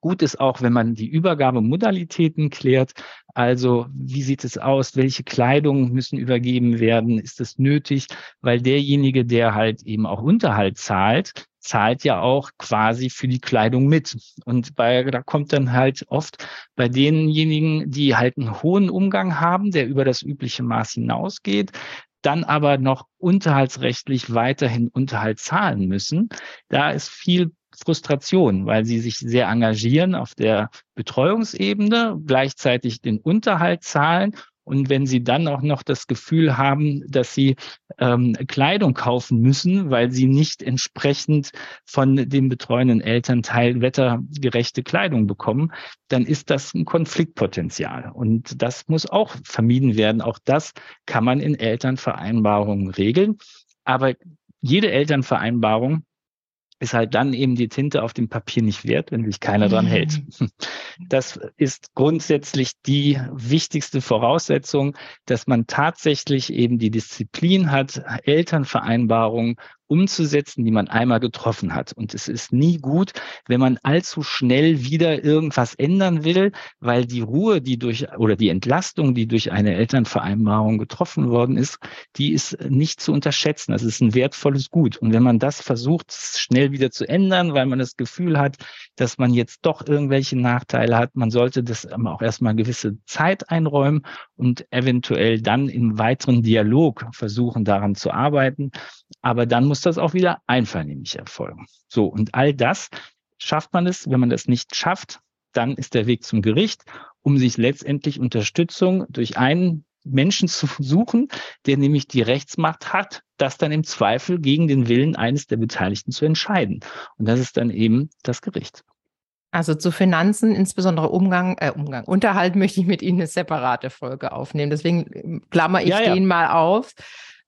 Gut ist auch, wenn man die Übergabemodalitäten klärt. Also wie sieht es aus? Welche Kleidung müssen übergeben werden? Ist es nötig? Weil derjenige, der halt eben auch Unterhalt zahlt, zahlt ja auch quasi für die Kleidung mit. Und bei, da kommt dann halt oft bei denjenigen, die halt einen hohen Umgang haben, der über das übliche Maß hinausgeht, dann aber noch unterhaltsrechtlich weiterhin Unterhalt zahlen müssen. Da ist viel Frustration, weil sie sich sehr engagieren auf der Betreuungsebene, gleichzeitig den Unterhalt zahlen und wenn Sie dann auch noch das Gefühl haben, dass Sie ähm, Kleidung kaufen müssen, weil Sie nicht entsprechend von dem betreuenden Elternteil wettergerechte Kleidung bekommen, dann ist das ein Konfliktpotenzial. Und das muss auch vermieden werden. Auch das kann man in Elternvereinbarungen regeln. Aber jede Elternvereinbarung ist halt dann eben die Tinte auf dem Papier nicht wert, wenn sich keiner dran hält. Mhm. Das ist grundsätzlich die wichtigste Voraussetzung, dass man tatsächlich eben die Disziplin hat, Elternvereinbarungen umzusetzen, die man einmal getroffen hat. Und es ist nie gut, wenn man allzu schnell wieder irgendwas ändern will, weil die Ruhe, die durch oder die Entlastung, die durch eine Elternvereinbarung getroffen worden ist, die ist nicht zu unterschätzen. Das ist ein wertvolles Gut. Und wenn man das versucht, schnell wieder zu ändern, weil man das Gefühl hat, dass man jetzt doch irgendwelche Nachteile hat, man sollte das auch erstmal gewisse Zeit einräumen und eventuell dann im weiteren Dialog versuchen, daran zu arbeiten. Aber dann muss das auch wieder einvernehmlich erfolgen. So, und all das schafft man es. Wenn man das nicht schafft, dann ist der Weg zum Gericht, um sich letztendlich Unterstützung durch einen Menschen zu suchen, der nämlich die Rechtsmacht hat, das dann im Zweifel gegen den Willen eines der Beteiligten zu entscheiden. Und das ist dann eben das Gericht. Also zu Finanzen, insbesondere Umgang, äh, Umgang, Unterhalt möchte ich mit Ihnen eine separate Folge aufnehmen. Deswegen ähm, klammer ich ja, ja. den mal auf.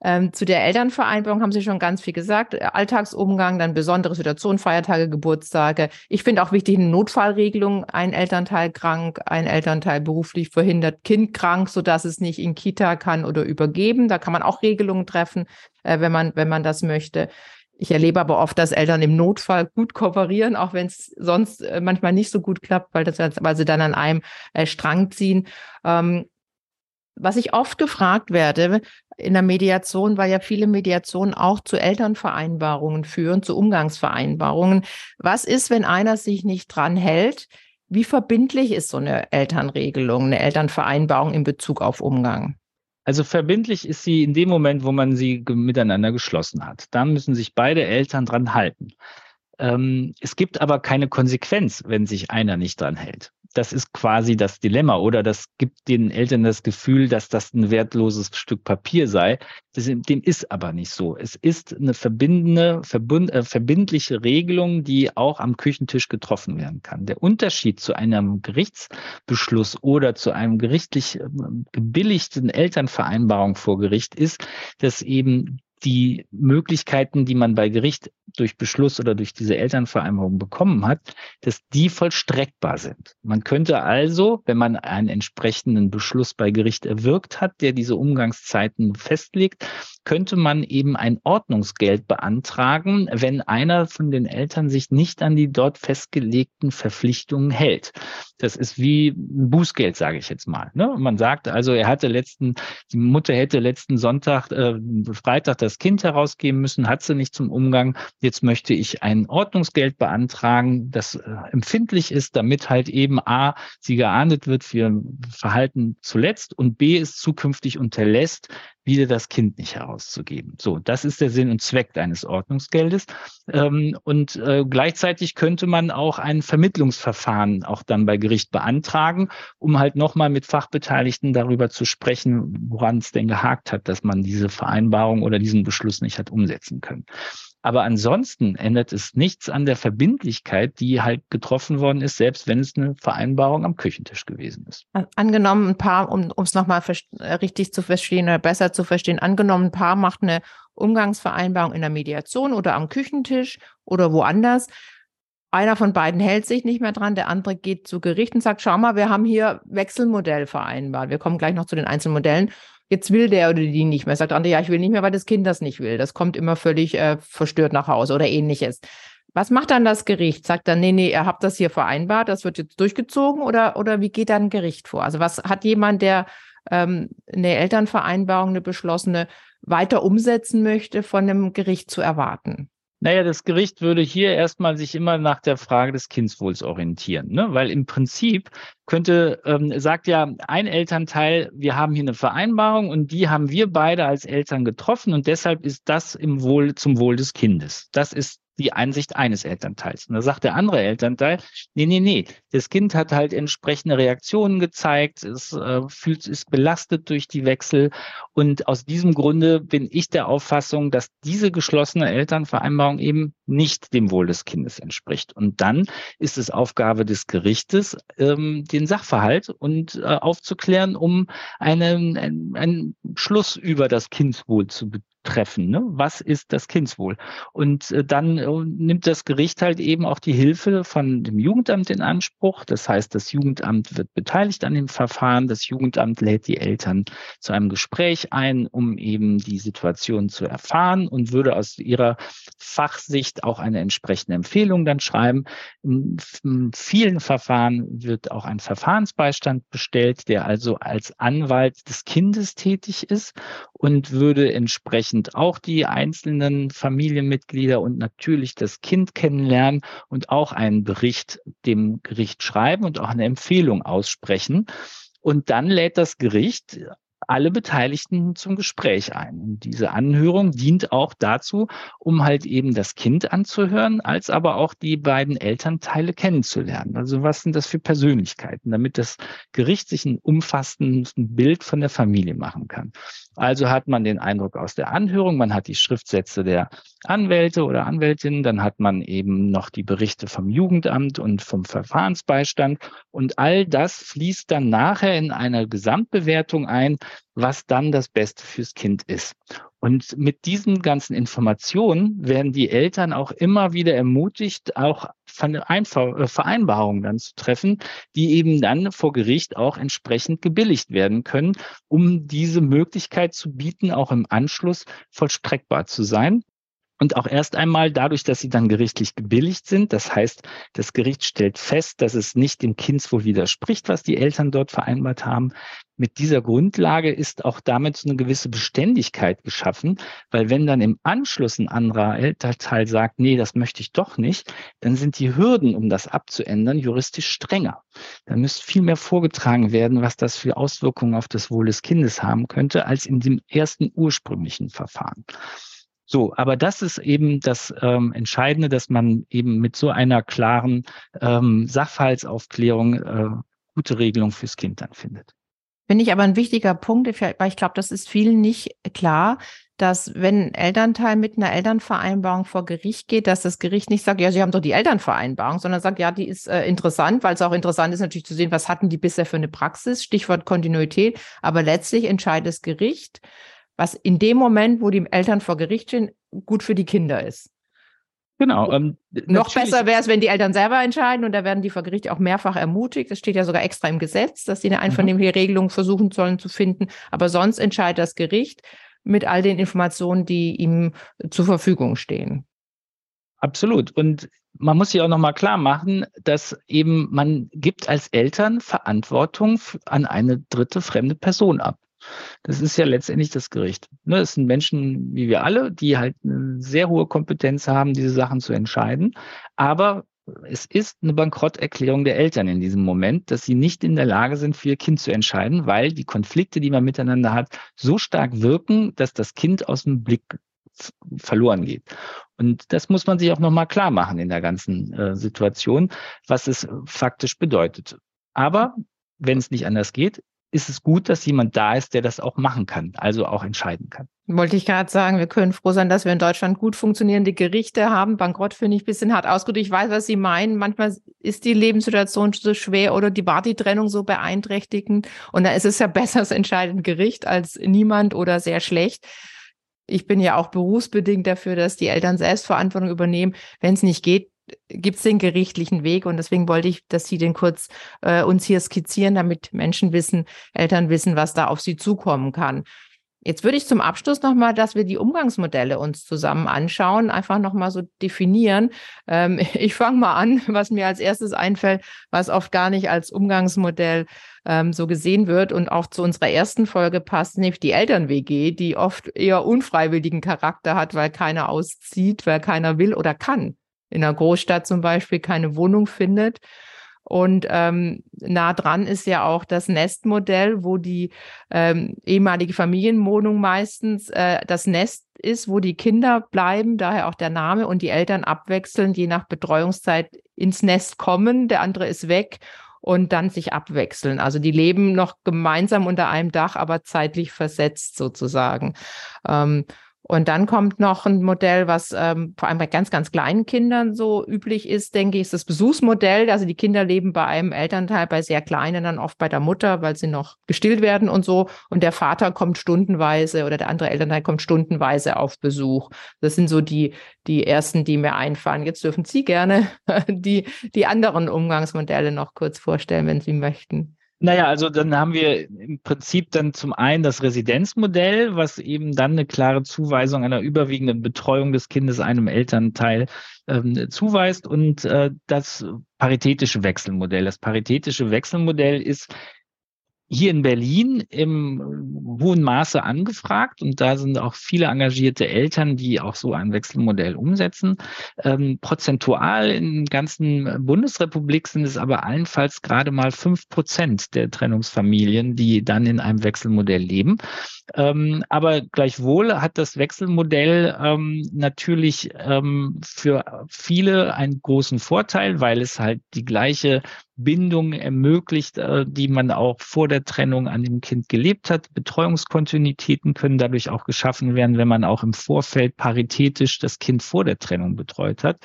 Ähm, zu der Elternvereinbarung haben Sie schon ganz viel gesagt. Alltagsumgang, dann besondere Situationen, Feiertage, Geburtstage. Ich finde auch wichtig eine Notfallregelung. Ein Elternteil krank, ein Elternteil beruflich verhindert, Kind krank, sodass es nicht in Kita kann oder übergeben. Da kann man auch Regelungen treffen, äh, wenn man, wenn man das möchte. Ich erlebe aber oft, dass Eltern im Notfall gut kooperieren, auch wenn es sonst äh, manchmal nicht so gut klappt, weil, das, weil sie dann an einem äh, Strang ziehen. Ähm, was ich oft gefragt werde in der Mediation, weil ja viele Mediationen auch zu Elternvereinbarungen führen, zu Umgangsvereinbarungen. Was ist, wenn einer sich nicht dran hält? Wie verbindlich ist so eine Elternregelung, eine Elternvereinbarung in Bezug auf Umgang? Also verbindlich ist sie in dem Moment, wo man sie miteinander geschlossen hat. Da müssen sich beide Eltern dran halten. Ähm, es gibt aber keine Konsequenz, wenn sich einer nicht dran hält das ist quasi das Dilemma oder das gibt den Eltern das Gefühl, dass das ein wertloses Stück Papier sei. Das, dem ist aber nicht so. Es ist eine verbindende, verbund, äh, verbindliche Regelung, die auch am Küchentisch getroffen werden kann. Der Unterschied zu einem Gerichtsbeschluss oder zu einem gerichtlich äh, gebilligten Elternvereinbarung vor Gericht ist, dass eben die Möglichkeiten, die man bei Gericht durch Beschluss oder durch diese Elternvereinbarung bekommen hat, dass die vollstreckbar sind. Man könnte also, wenn man einen entsprechenden Beschluss bei Gericht erwirkt hat, der diese Umgangszeiten festlegt, könnte man eben ein Ordnungsgeld beantragen, wenn einer von den Eltern sich nicht an die dort festgelegten Verpflichtungen hält. Das ist wie ein Bußgeld, sage ich jetzt mal. Ne? Man sagt also, er hatte letzten, die Mutter hätte letzten Sonntag, äh, Freitag das Kind herausgeben müssen, hat sie nicht zum Umgang. Jetzt möchte ich ein Ordnungsgeld beantragen, das äh, empfindlich ist, damit halt eben A, sie geahndet wird für Verhalten zuletzt und B, es zukünftig unterlässt, wieder das Kind nicht herauszugeben. So, das ist der Sinn und Zweck eines Ordnungsgeldes. Ähm, und äh, gleichzeitig könnte man auch ein Vermittlungsverfahren auch dann bei Gericht beantragen, um halt nochmal mit Fachbeteiligten darüber zu sprechen, woran es denn gehakt hat, dass man diese Vereinbarung oder diesen Beschluss nicht hat umsetzen können. Aber ansonsten ändert es nichts an der Verbindlichkeit, die halt getroffen worden ist, selbst wenn es eine Vereinbarung am Küchentisch gewesen ist. Angenommen, ein Paar, um es nochmal äh, richtig zu verstehen oder besser zu verstehen, angenommen, ein Paar macht eine Umgangsvereinbarung in der Mediation oder am Küchentisch oder woanders. Einer von beiden hält sich nicht mehr dran, der andere geht zu Gericht und sagt, schau mal, wir haben hier Wechselmodell vereinbart. Wir kommen gleich noch zu den einzelnen Modellen. Jetzt will der oder die nicht mehr. Sagt andere, ja, ich will nicht mehr, weil das Kind das nicht will. Das kommt immer völlig äh, verstört nach Hause oder ähnliches. Was macht dann das Gericht? Sagt dann, nee, nee, ihr habt das hier vereinbart, das wird jetzt durchgezogen oder, oder wie geht dann ein Gericht vor? Also was hat jemand, der ähm, eine Elternvereinbarung, eine beschlossene, weiter umsetzen möchte, von einem Gericht zu erwarten? Naja, das Gericht würde hier erstmal sich immer nach der Frage des Kindswohls orientieren, ne? weil im Prinzip könnte, ähm, sagt ja ein Elternteil, wir haben hier eine Vereinbarung und die haben wir beide als Eltern getroffen und deshalb ist das im Wohl, zum Wohl des Kindes. Das ist die Einsicht eines Elternteils. Und da sagt der andere Elternteil, nee, nee, nee, das Kind hat halt entsprechende Reaktionen gezeigt, es äh, fühlt, ist belastet durch die Wechsel. Und aus diesem Grunde bin ich der Auffassung, dass diese geschlossene Elternvereinbarung eben nicht dem Wohl des Kindes entspricht. Und dann ist es Aufgabe des Gerichtes, ähm, den Sachverhalt und äh, aufzuklären, um einen, einen, einen Schluss über das Kindswohl zu treffen. Ne? Was ist das Kindswohl? Und äh, dann äh, nimmt das Gericht halt eben auch die Hilfe von dem Jugendamt in Anspruch. Das heißt, das Jugendamt wird beteiligt an dem Verfahren. Das Jugendamt lädt die Eltern zu einem Gespräch ein, um eben die Situation zu erfahren und würde aus ihrer Fachsicht auch eine entsprechende Empfehlung dann schreiben. In vielen Verfahren wird auch ein Verfahrensbeistand bestellt, der also als Anwalt des Kindes tätig ist und würde entsprechend entsprechend auch die einzelnen Familienmitglieder und natürlich das Kind kennenlernen und auch einen Bericht dem Gericht schreiben und auch eine Empfehlung aussprechen. Und dann lädt das Gericht alle Beteiligten zum Gespräch ein. Und diese Anhörung dient auch dazu, um halt eben das Kind anzuhören, als aber auch die beiden Elternteile kennenzulernen. Also was sind das für Persönlichkeiten, damit das Gericht sich ein umfassendes Bild von der Familie machen kann. Also hat man den Eindruck aus der Anhörung, man hat die Schriftsätze der Anwälte oder Anwältinnen, dann hat man eben noch die Berichte vom Jugendamt und vom Verfahrensbeistand und all das fließt dann nachher in einer Gesamtbewertung ein, was dann das Beste fürs Kind ist. Und mit diesen ganzen Informationen werden die Eltern auch immer wieder ermutigt, auch äh, Vereinbarungen dann zu treffen, die eben dann vor Gericht auch entsprechend gebilligt werden können, um diese Möglichkeit zu bieten, auch im Anschluss vollstreckbar zu sein. Und auch erst einmal dadurch, dass sie dann gerichtlich gebilligt sind. Das heißt, das Gericht stellt fest, dass es nicht dem Kindswohl widerspricht, was die Eltern dort vereinbart haben. Mit dieser Grundlage ist auch damit so eine gewisse Beständigkeit geschaffen, weil wenn dann im Anschluss ein anderer Elternteil sagt, nee, das möchte ich doch nicht, dann sind die Hürden, um das abzuändern, juristisch strenger. Da müsste viel mehr vorgetragen werden, was das für Auswirkungen auf das Wohl des Kindes haben könnte, als in dem ersten ursprünglichen Verfahren. So, aber das ist eben das ähm, Entscheidende, dass man eben mit so einer klaren ähm, Sachverhaltsaufklärung äh, gute Regelung fürs Kind dann findet. Finde ich aber ein wichtiger Punkt, weil ich glaube, das ist vielen nicht klar, dass wenn ein Elternteil mit einer Elternvereinbarung vor Gericht geht, dass das Gericht nicht sagt, ja, Sie haben doch die Elternvereinbarung, sondern sagt, ja, die ist äh, interessant, weil es auch interessant ist natürlich zu sehen, was hatten die bisher für eine Praxis, Stichwort Kontinuität, aber letztlich entscheidet das Gericht, was in dem Moment, wo die Eltern vor Gericht stehen, gut für die Kinder ist. Genau. Ähm, Noch besser wäre es, wenn die Eltern selber entscheiden und da werden die vor Gericht auch mehrfach ermutigt. Das steht ja sogar extra im Gesetz, dass sie eine mhm. einvernehmliche Regelung versuchen sollen zu finden. Aber sonst entscheidet das Gericht mit all den Informationen, die ihm zur Verfügung stehen. Absolut. Und man muss sich auch nochmal klar machen, dass eben man gibt als Eltern Verantwortung an eine dritte fremde Person ab. Das ist ja letztendlich das Gericht. Ne, es sind Menschen wie wir alle, die halt eine sehr hohe Kompetenz haben, diese Sachen zu entscheiden. Aber es ist eine Bankrotterklärung der Eltern in diesem Moment, dass sie nicht in der Lage sind, für ihr Kind zu entscheiden, weil die Konflikte, die man miteinander hat, so stark wirken, dass das Kind aus dem Blick verloren geht. Und das muss man sich auch nochmal klar machen in der ganzen äh, Situation, was es faktisch bedeutet. Aber wenn es nicht anders geht, ist es gut, dass jemand da ist, der das auch machen kann, also auch entscheiden kann. Wollte ich gerade sagen, wir können froh sein, dass wir in Deutschland gut funktionierende Gerichte haben. Bankrott finde ich ein bisschen hart ausgedrückt. Ich weiß, was Sie meinen. Manchmal ist die Lebenssituation so schwer oder die Partytrennung so beeinträchtigend. Und da ist es ja [LAUGHS] besser, es entscheidet ein Gericht als niemand oder sehr schlecht. Ich bin ja auch berufsbedingt dafür, dass die Eltern Selbstverantwortung übernehmen. Wenn es nicht geht, gibt es den gerichtlichen Weg und deswegen wollte ich, dass Sie den kurz äh, uns hier skizzieren, damit Menschen wissen, Eltern wissen, was da auf sie zukommen kann. Jetzt würde ich zum Abschluss nochmal, dass wir die Umgangsmodelle uns zusammen anschauen, einfach nochmal so definieren. Ähm, [LAUGHS] ich fange mal an, was mir als erstes einfällt, was oft gar nicht als Umgangsmodell ähm, so gesehen wird und auch zu unserer ersten Folge passt, nämlich die Eltern-WG, die oft eher unfreiwilligen Charakter hat, weil keiner auszieht, weil keiner will oder kann. In einer Großstadt zum Beispiel keine Wohnung findet. Und ähm, nah dran ist ja auch das Nestmodell, wo die ähm, ehemalige Familienwohnung meistens äh, das Nest ist, wo die Kinder bleiben, daher auch der Name und die Eltern abwechselnd, je nach Betreuungszeit ins Nest kommen, der andere ist weg und dann sich abwechseln. Also die leben noch gemeinsam unter einem Dach, aber zeitlich versetzt sozusagen. Ähm, und dann kommt noch ein Modell, was ähm, vor allem bei ganz, ganz kleinen Kindern so üblich ist, denke ich, ist das Besuchsmodell. Also die Kinder leben bei einem Elternteil, bei sehr kleinen dann oft bei der Mutter, weil sie noch gestillt werden und so. Und der Vater kommt stundenweise oder der andere Elternteil kommt stundenweise auf Besuch. Das sind so die, die ersten, die mir einfallen. Jetzt dürfen Sie gerne [LAUGHS] die, die anderen Umgangsmodelle noch kurz vorstellen, wenn Sie möchten. Naja, also dann haben wir im Prinzip dann zum einen das Residenzmodell, was eben dann eine klare Zuweisung einer überwiegenden Betreuung des Kindes einem Elternteil ähm, zuweist und äh, das paritätische Wechselmodell. Das paritätische Wechselmodell ist hier in Berlin im hohen Maße angefragt und da sind auch viele engagierte Eltern, die auch so ein Wechselmodell umsetzen. Ähm, prozentual in ganzen Bundesrepublik sind es aber allenfalls gerade mal fünf Prozent der Trennungsfamilien, die dann in einem Wechselmodell leben. Ähm, aber gleichwohl hat das Wechselmodell ähm, natürlich ähm, für viele einen großen Vorteil, weil es halt die gleiche Bindung ermöglicht, äh, die man auch vor der Trennung an dem Kind gelebt hat. Betreuungskontinuitäten können dadurch auch geschaffen werden, wenn man auch im Vorfeld paritätisch das Kind vor der Trennung betreut hat.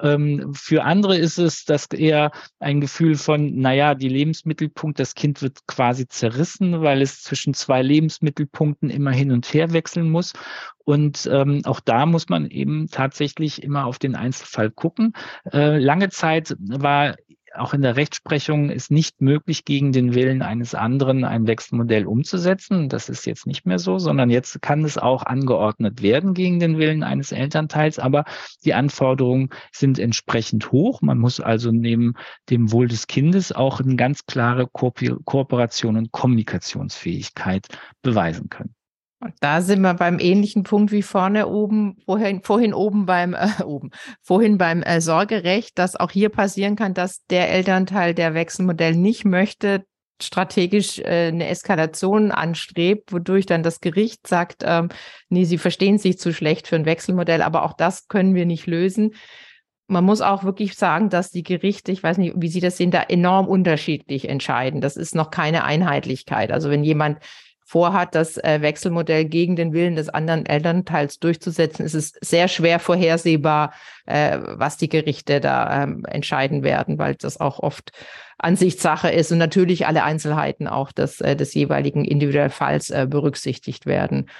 Ähm, für andere ist es das eher ein Gefühl von, naja, die Lebensmittelpunkt, das Kind wird quasi zerrissen, weil es zwischen zwei Lebensmittelpunkten immer hin und her wechseln muss. Und ähm, auch da muss man eben tatsächlich immer auf den Einzelfall gucken. Äh, lange Zeit war auch in der Rechtsprechung ist nicht möglich, gegen den Willen eines anderen ein Wechselmodell umzusetzen. Das ist jetzt nicht mehr so, sondern jetzt kann es auch angeordnet werden gegen den Willen eines Elternteils. Aber die Anforderungen sind entsprechend hoch. Man muss also neben dem Wohl des Kindes auch eine ganz klare Ko Kooperation und Kommunikationsfähigkeit beweisen können. Da sind wir beim ähnlichen Punkt wie vorne oben, vorhin, vorhin oben beim äh, oben, vorhin beim äh, Sorgerecht, dass auch hier passieren kann, dass der Elternteil der Wechselmodell nicht möchte, strategisch äh, eine Eskalation anstrebt, wodurch dann das Gericht sagt, ähm, nee, sie verstehen sich zu schlecht für ein Wechselmodell, aber auch das können wir nicht lösen. Man muss auch wirklich sagen, dass die Gerichte, ich weiß nicht, wie Sie das sehen, da enorm unterschiedlich entscheiden. Das ist noch keine Einheitlichkeit. Also wenn jemand vorhat, das äh, Wechselmodell gegen den Willen des anderen Elternteils durchzusetzen, ist es sehr schwer vorhersehbar, äh, was die Gerichte da ähm, entscheiden werden, weil das auch oft Ansichtssache ist und natürlich alle Einzelheiten auch des, äh, des jeweiligen individuellen Falls äh, berücksichtigt werden.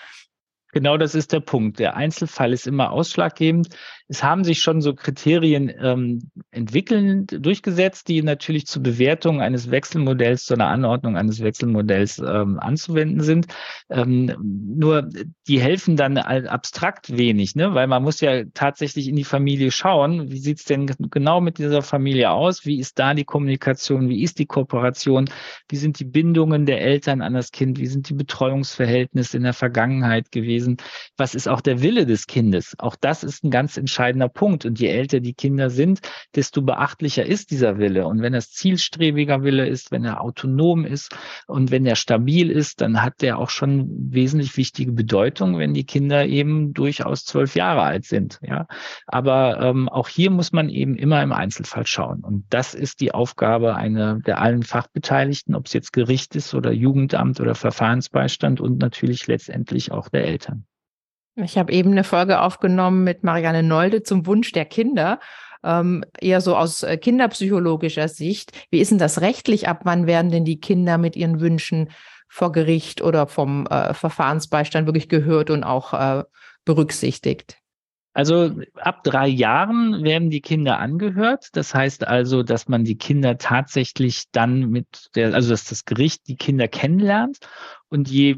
Genau das ist der Punkt. Der Einzelfall ist immer ausschlaggebend. Es haben sich schon so Kriterien ähm, entwickeln, durchgesetzt, die natürlich zur Bewertung eines Wechselmodells, zu einer Anordnung eines Wechselmodells ähm, anzuwenden sind. Ähm, nur die helfen dann abstrakt wenig, ne? weil man muss ja tatsächlich in die Familie schauen, wie sieht's denn genau mit dieser Familie aus, wie ist da die Kommunikation, wie ist die Kooperation, wie sind die Bindungen der Eltern an das Kind, wie sind die Betreuungsverhältnisse in der Vergangenheit gewesen, was ist auch der Wille des Kindes. Auch das ist ein ganz entscheidender Punkt. Und je älter die Kinder sind, desto beachtlicher ist dieser Wille. Und wenn es zielstrebiger Wille ist, wenn er autonom ist und wenn er stabil ist, dann hat der auch schon wesentlich wichtige Bedeutung, wenn die Kinder eben durchaus zwölf Jahre alt sind. Ja, aber ähm, auch hier muss man eben immer im Einzelfall schauen. Und das ist die Aufgabe einer der allen Fachbeteiligten, ob es jetzt Gericht ist oder Jugendamt oder Verfahrensbeistand und natürlich letztendlich auch der Eltern. Ich habe eben eine Folge aufgenommen mit Marianne Nolde zum Wunsch der Kinder. Ähm, eher so aus äh, kinderpsychologischer Sicht. Wie ist denn das rechtlich? Ab wann werden denn die Kinder mit ihren Wünschen vor Gericht oder vom äh, Verfahrensbeistand wirklich gehört und auch äh, berücksichtigt? Also ab drei Jahren werden die Kinder angehört. Das heißt also, dass man die Kinder tatsächlich dann mit der, also dass das Gericht die Kinder kennenlernt. Und je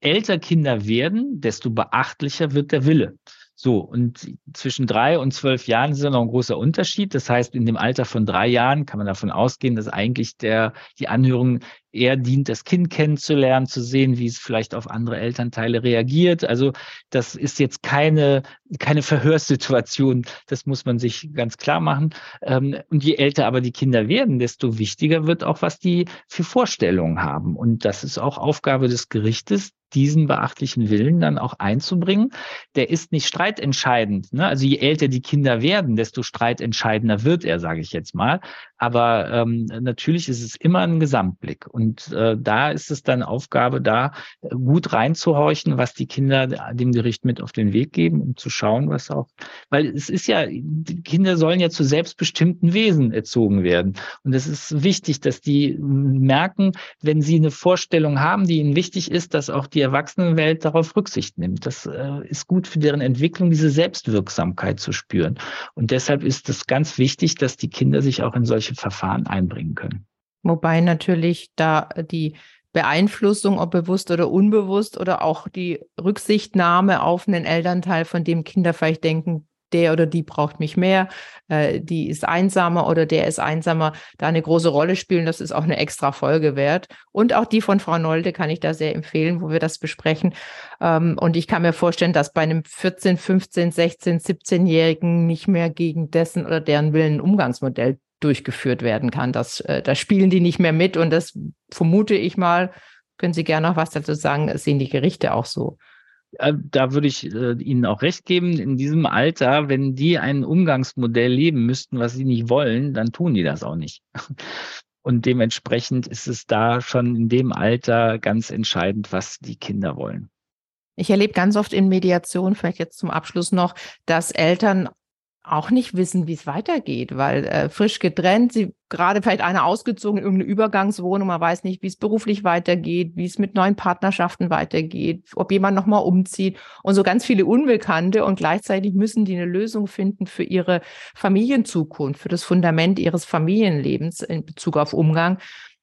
älter Kinder werden, desto beachtlicher wird der Wille. So, und zwischen drei und zwölf Jahren ist ja noch ein großer Unterschied. Das heißt, in dem Alter von drei Jahren kann man davon ausgehen, dass eigentlich der, die Anhörung eher dient, das Kind kennenzulernen, zu sehen, wie es vielleicht auf andere Elternteile reagiert. Also das ist jetzt keine, keine Verhörssituation, das muss man sich ganz klar machen. Ähm, und je älter aber die Kinder werden, desto wichtiger wird auch, was die für Vorstellungen haben. Und das ist auch Aufgabe des Gerichtes, diesen beachtlichen Willen dann auch einzubringen. Der ist nicht streitentscheidend. Ne? Also je älter die Kinder werden, desto streitentscheidender wird er, sage ich jetzt mal. Aber ähm, natürlich ist es immer ein Gesamtblick. Und äh, da ist es dann Aufgabe, da äh, gut reinzuhorchen, was die Kinder dem Gericht mit auf den Weg geben, um zu schauen, was auch, weil es ist ja, die Kinder sollen ja zu selbstbestimmten Wesen erzogen werden. Und es ist wichtig, dass die merken, wenn sie eine Vorstellung haben, die ihnen wichtig ist, dass auch die Erwachsenenwelt darauf Rücksicht nimmt. Das äh, ist gut für deren Entwicklung, diese Selbstwirksamkeit zu spüren. Und deshalb ist es ganz wichtig, dass die Kinder sich auch in solche Verfahren einbringen können. Wobei natürlich da die Beeinflussung, ob bewusst oder unbewusst, oder auch die Rücksichtnahme auf einen Elternteil, von dem Kinder vielleicht denken, der oder die braucht mich mehr, äh, die ist einsamer oder der ist einsamer, da eine große Rolle spielen. Das ist auch eine extra Folge wert. Und auch die von Frau Nolde kann ich da sehr empfehlen, wo wir das besprechen. Ähm, und ich kann mir vorstellen, dass bei einem 14, 15, 16, 17-Jährigen nicht mehr gegen dessen oder deren Willen ein Umgangsmodell durchgeführt werden kann. Das, äh, da spielen die nicht mehr mit und das vermute ich mal, können Sie gerne noch was dazu sagen, sehen die Gerichte auch so. Da würde ich äh, Ihnen auch recht geben. In diesem Alter, wenn die ein Umgangsmodell leben müssten, was sie nicht wollen, dann tun die das auch nicht. [LAUGHS] Und dementsprechend ist es da schon in dem Alter ganz entscheidend, was die Kinder wollen. Ich erlebe ganz oft in Mediation, vielleicht jetzt zum Abschluss noch, dass Eltern auch nicht wissen, wie es weitergeht, weil äh, frisch getrennt, sie gerade vielleicht eine ausgezogen, irgendeine Übergangswohnung, man weiß nicht, wie es beruflich weitergeht, wie es mit neuen Partnerschaften weitergeht, ob jemand nochmal umzieht und so ganz viele Unbekannte und gleichzeitig müssen die eine Lösung finden für ihre Familienzukunft, für das Fundament ihres Familienlebens in Bezug auf Umgang.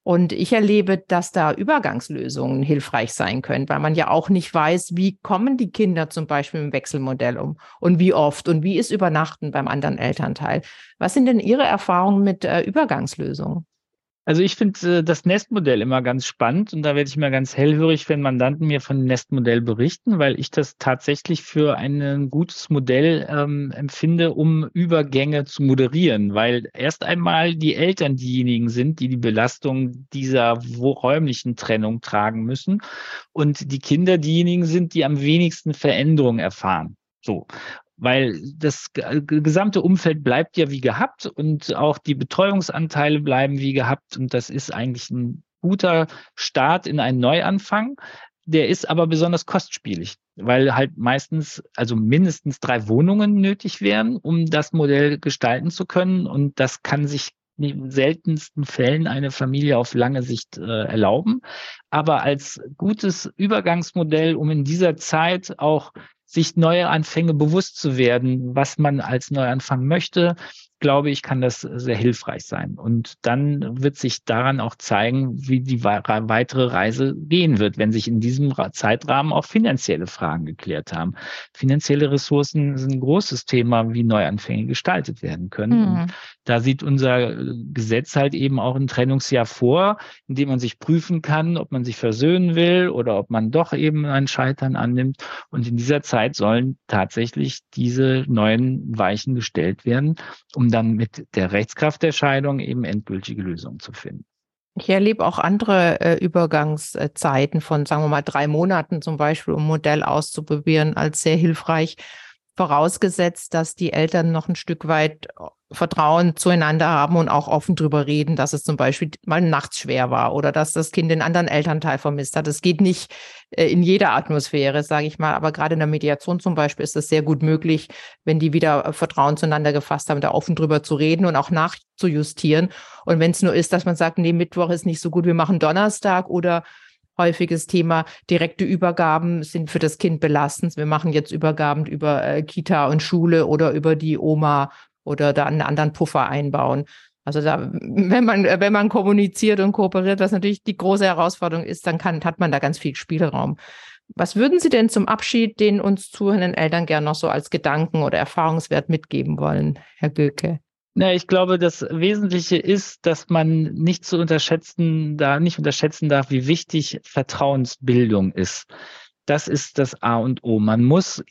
Und ich erlebe, dass da Übergangslösungen hilfreich sein können, weil man ja auch nicht weiß, wie kommen die Kinder zum Beispiel im Wechselmodell um und wie oft und wie ist Übernachten beim anderen Elternteil. Was sind denn Ihre Erfahrungen mit äh, Übergangslösungen? Also ich finde äh, das Nestmodell immer ganz spannend und da werde ich immer ganz hellhörig, wenn Mandanten mir von dem Nestmodell berichten, weil ich das tatsächlich für ein gutes Modell ähm, empfinde, um Übergänge zu moderieren, weil erst einmal die Eltern diejenigen sind, die die Belastung dieser räumlichen Trennung tragen müssen und die Kinder diejenigen sind, die am wenigsten Veränderung erfahren. So weil das gesamte Umfeld bleibt ja wie gehabt und auch die Betreuungsanteile bleiben wie gehabt und das ist eigentlich ein guter Start in einen Neuanfang. Der ist aber besonders kostspielig, weil halt meistens, also mindestens drei Wohnungen nötig wären, um das Modell gestalten zu können. Und das kann sich in seltensten Fällen eine Familie auf lange Sicht äh, erlauben. Aber als gutes Übergangsmodell, um in dieser Zeit auch sich neue Anfänge bewusst zu werden, was man als Neuanfang möchte, glaube ich, kann das sehr hilfreich sein. Und dann wird sich daran auch zeigen, wie die weitere Reise gehen wird, wenn sich in diesem Zeitrahmen auch finanzielle Fragen geklärt haben. Finanzielle Ressourcen sind ein großes Thema, wie Neuanfänge gestaltet werden können. Mhm. Da sieht unser Gesetz halt eben auch ein Trennungsjahr vor, in dem man sich prüfen kann, ob man sich versöhnen will oder ob man doch eben ein Scheitern annimmt. Und in dieser Zeit sollen tatsächlich diese neuen Weichen gestellt werden, um dann mit der Rechtskraft eben endgültige Lösungen zu finden. Ich erlebe auch andere äh, Übergangszeiten von, sagen wir mal, drei Monaten zum Beispiel, um ein Modell auszuprobieren, als sehr hilfreich vorausgesetzt, dass die Eltern noch ein Stück weit Vertrauen zueinander haben und auch offen drüber reden, dass es zum Beispiel mal nachts schwer war oder dass das Kind den anderen Elternteil vermisst hat. Es geht nicht äh, in jeder Atmosphäre, sage ich mal, aber gerade in der Mediation zum Beispiel ist es sehr gut möglich, wenn die wieder Vertrauen zueinander gefasst haben, da offen drüber zu reden und auch nachzujustieren. Und wenn es nur ist, dass man sagt, nee, Mittwoch ist nicht so gut, wir machen Donnerstag oder häufiges Thema. Direkte Übergaben sind für das Kind belastend. Wir machen jetzt Übergaben über äh, Kita und Schule oder über die Oma oder da einen anderen Puffer einbauen. Also da, wenn man, wenn man kommuniziert und kooperiert, was natürlich die große Herausforderung ist, dann kann, hat man da ganz viel Spielraum. Was würden Sie denn zum Abschied den uns zuhörenden Eltern gern noch so als Gedanken oder Erfahrungswert mitgeben wollen, Herr Göke? Na, ich glaube, das Wesentliche ist, dass man nicht zu unterschätzen, da nicht unterschätzen darf, wie wichtig Vertrauensbildung ist. Das ist das A und O. Man muss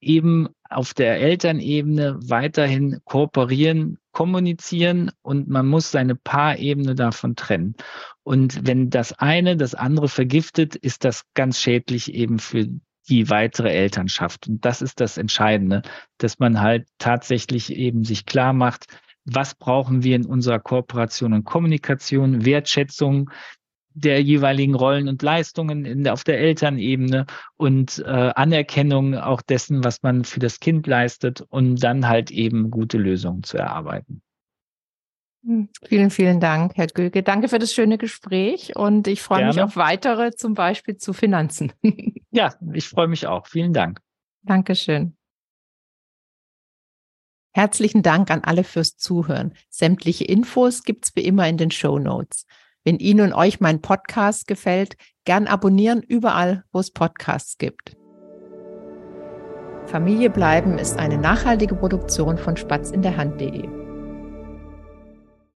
eben auf der Elternebene weiterhin kooperieren, kommunizieren und man muss seine Paarebene davon trennen. Und wenn das eine das andere vergiftet, ist das ganz schädlich eben für die weitere Elternschaft. Und das ist das Entscheidende, dass man halt tatsächlich eben sich klar macht, was brauchen wir in unserer Kooperation und Kommunikation, Wertschätzung, der jeweiligen Rollen und Leistungen in, auf der Elternebene und äh, Anerkennung auch dessen, was man für das Kind leistet, um dann halt eben gute Lösungen zu erarbeiten. Hm, vielen, vielen Dank, Herr Gülke. Danke für das schöne Gespräch und ich freue Gerne. mich auf weitere, zum Beispiel zu Finanzen. [LAUGHS] ja, ich freue mich auch. Vielen Dank. Dankeschön. Herzlichen Dank an alle fürs Zuhören. Sämtliche Infos gibt's wie immer in den Show Notes. Wenn Ihnen und euch mein Podcast gefällt, gern abonnieren überall, wo es Podcasts gibt. Familie bleiben ist eine nachhaltige Produktion von spatzinderhand.de.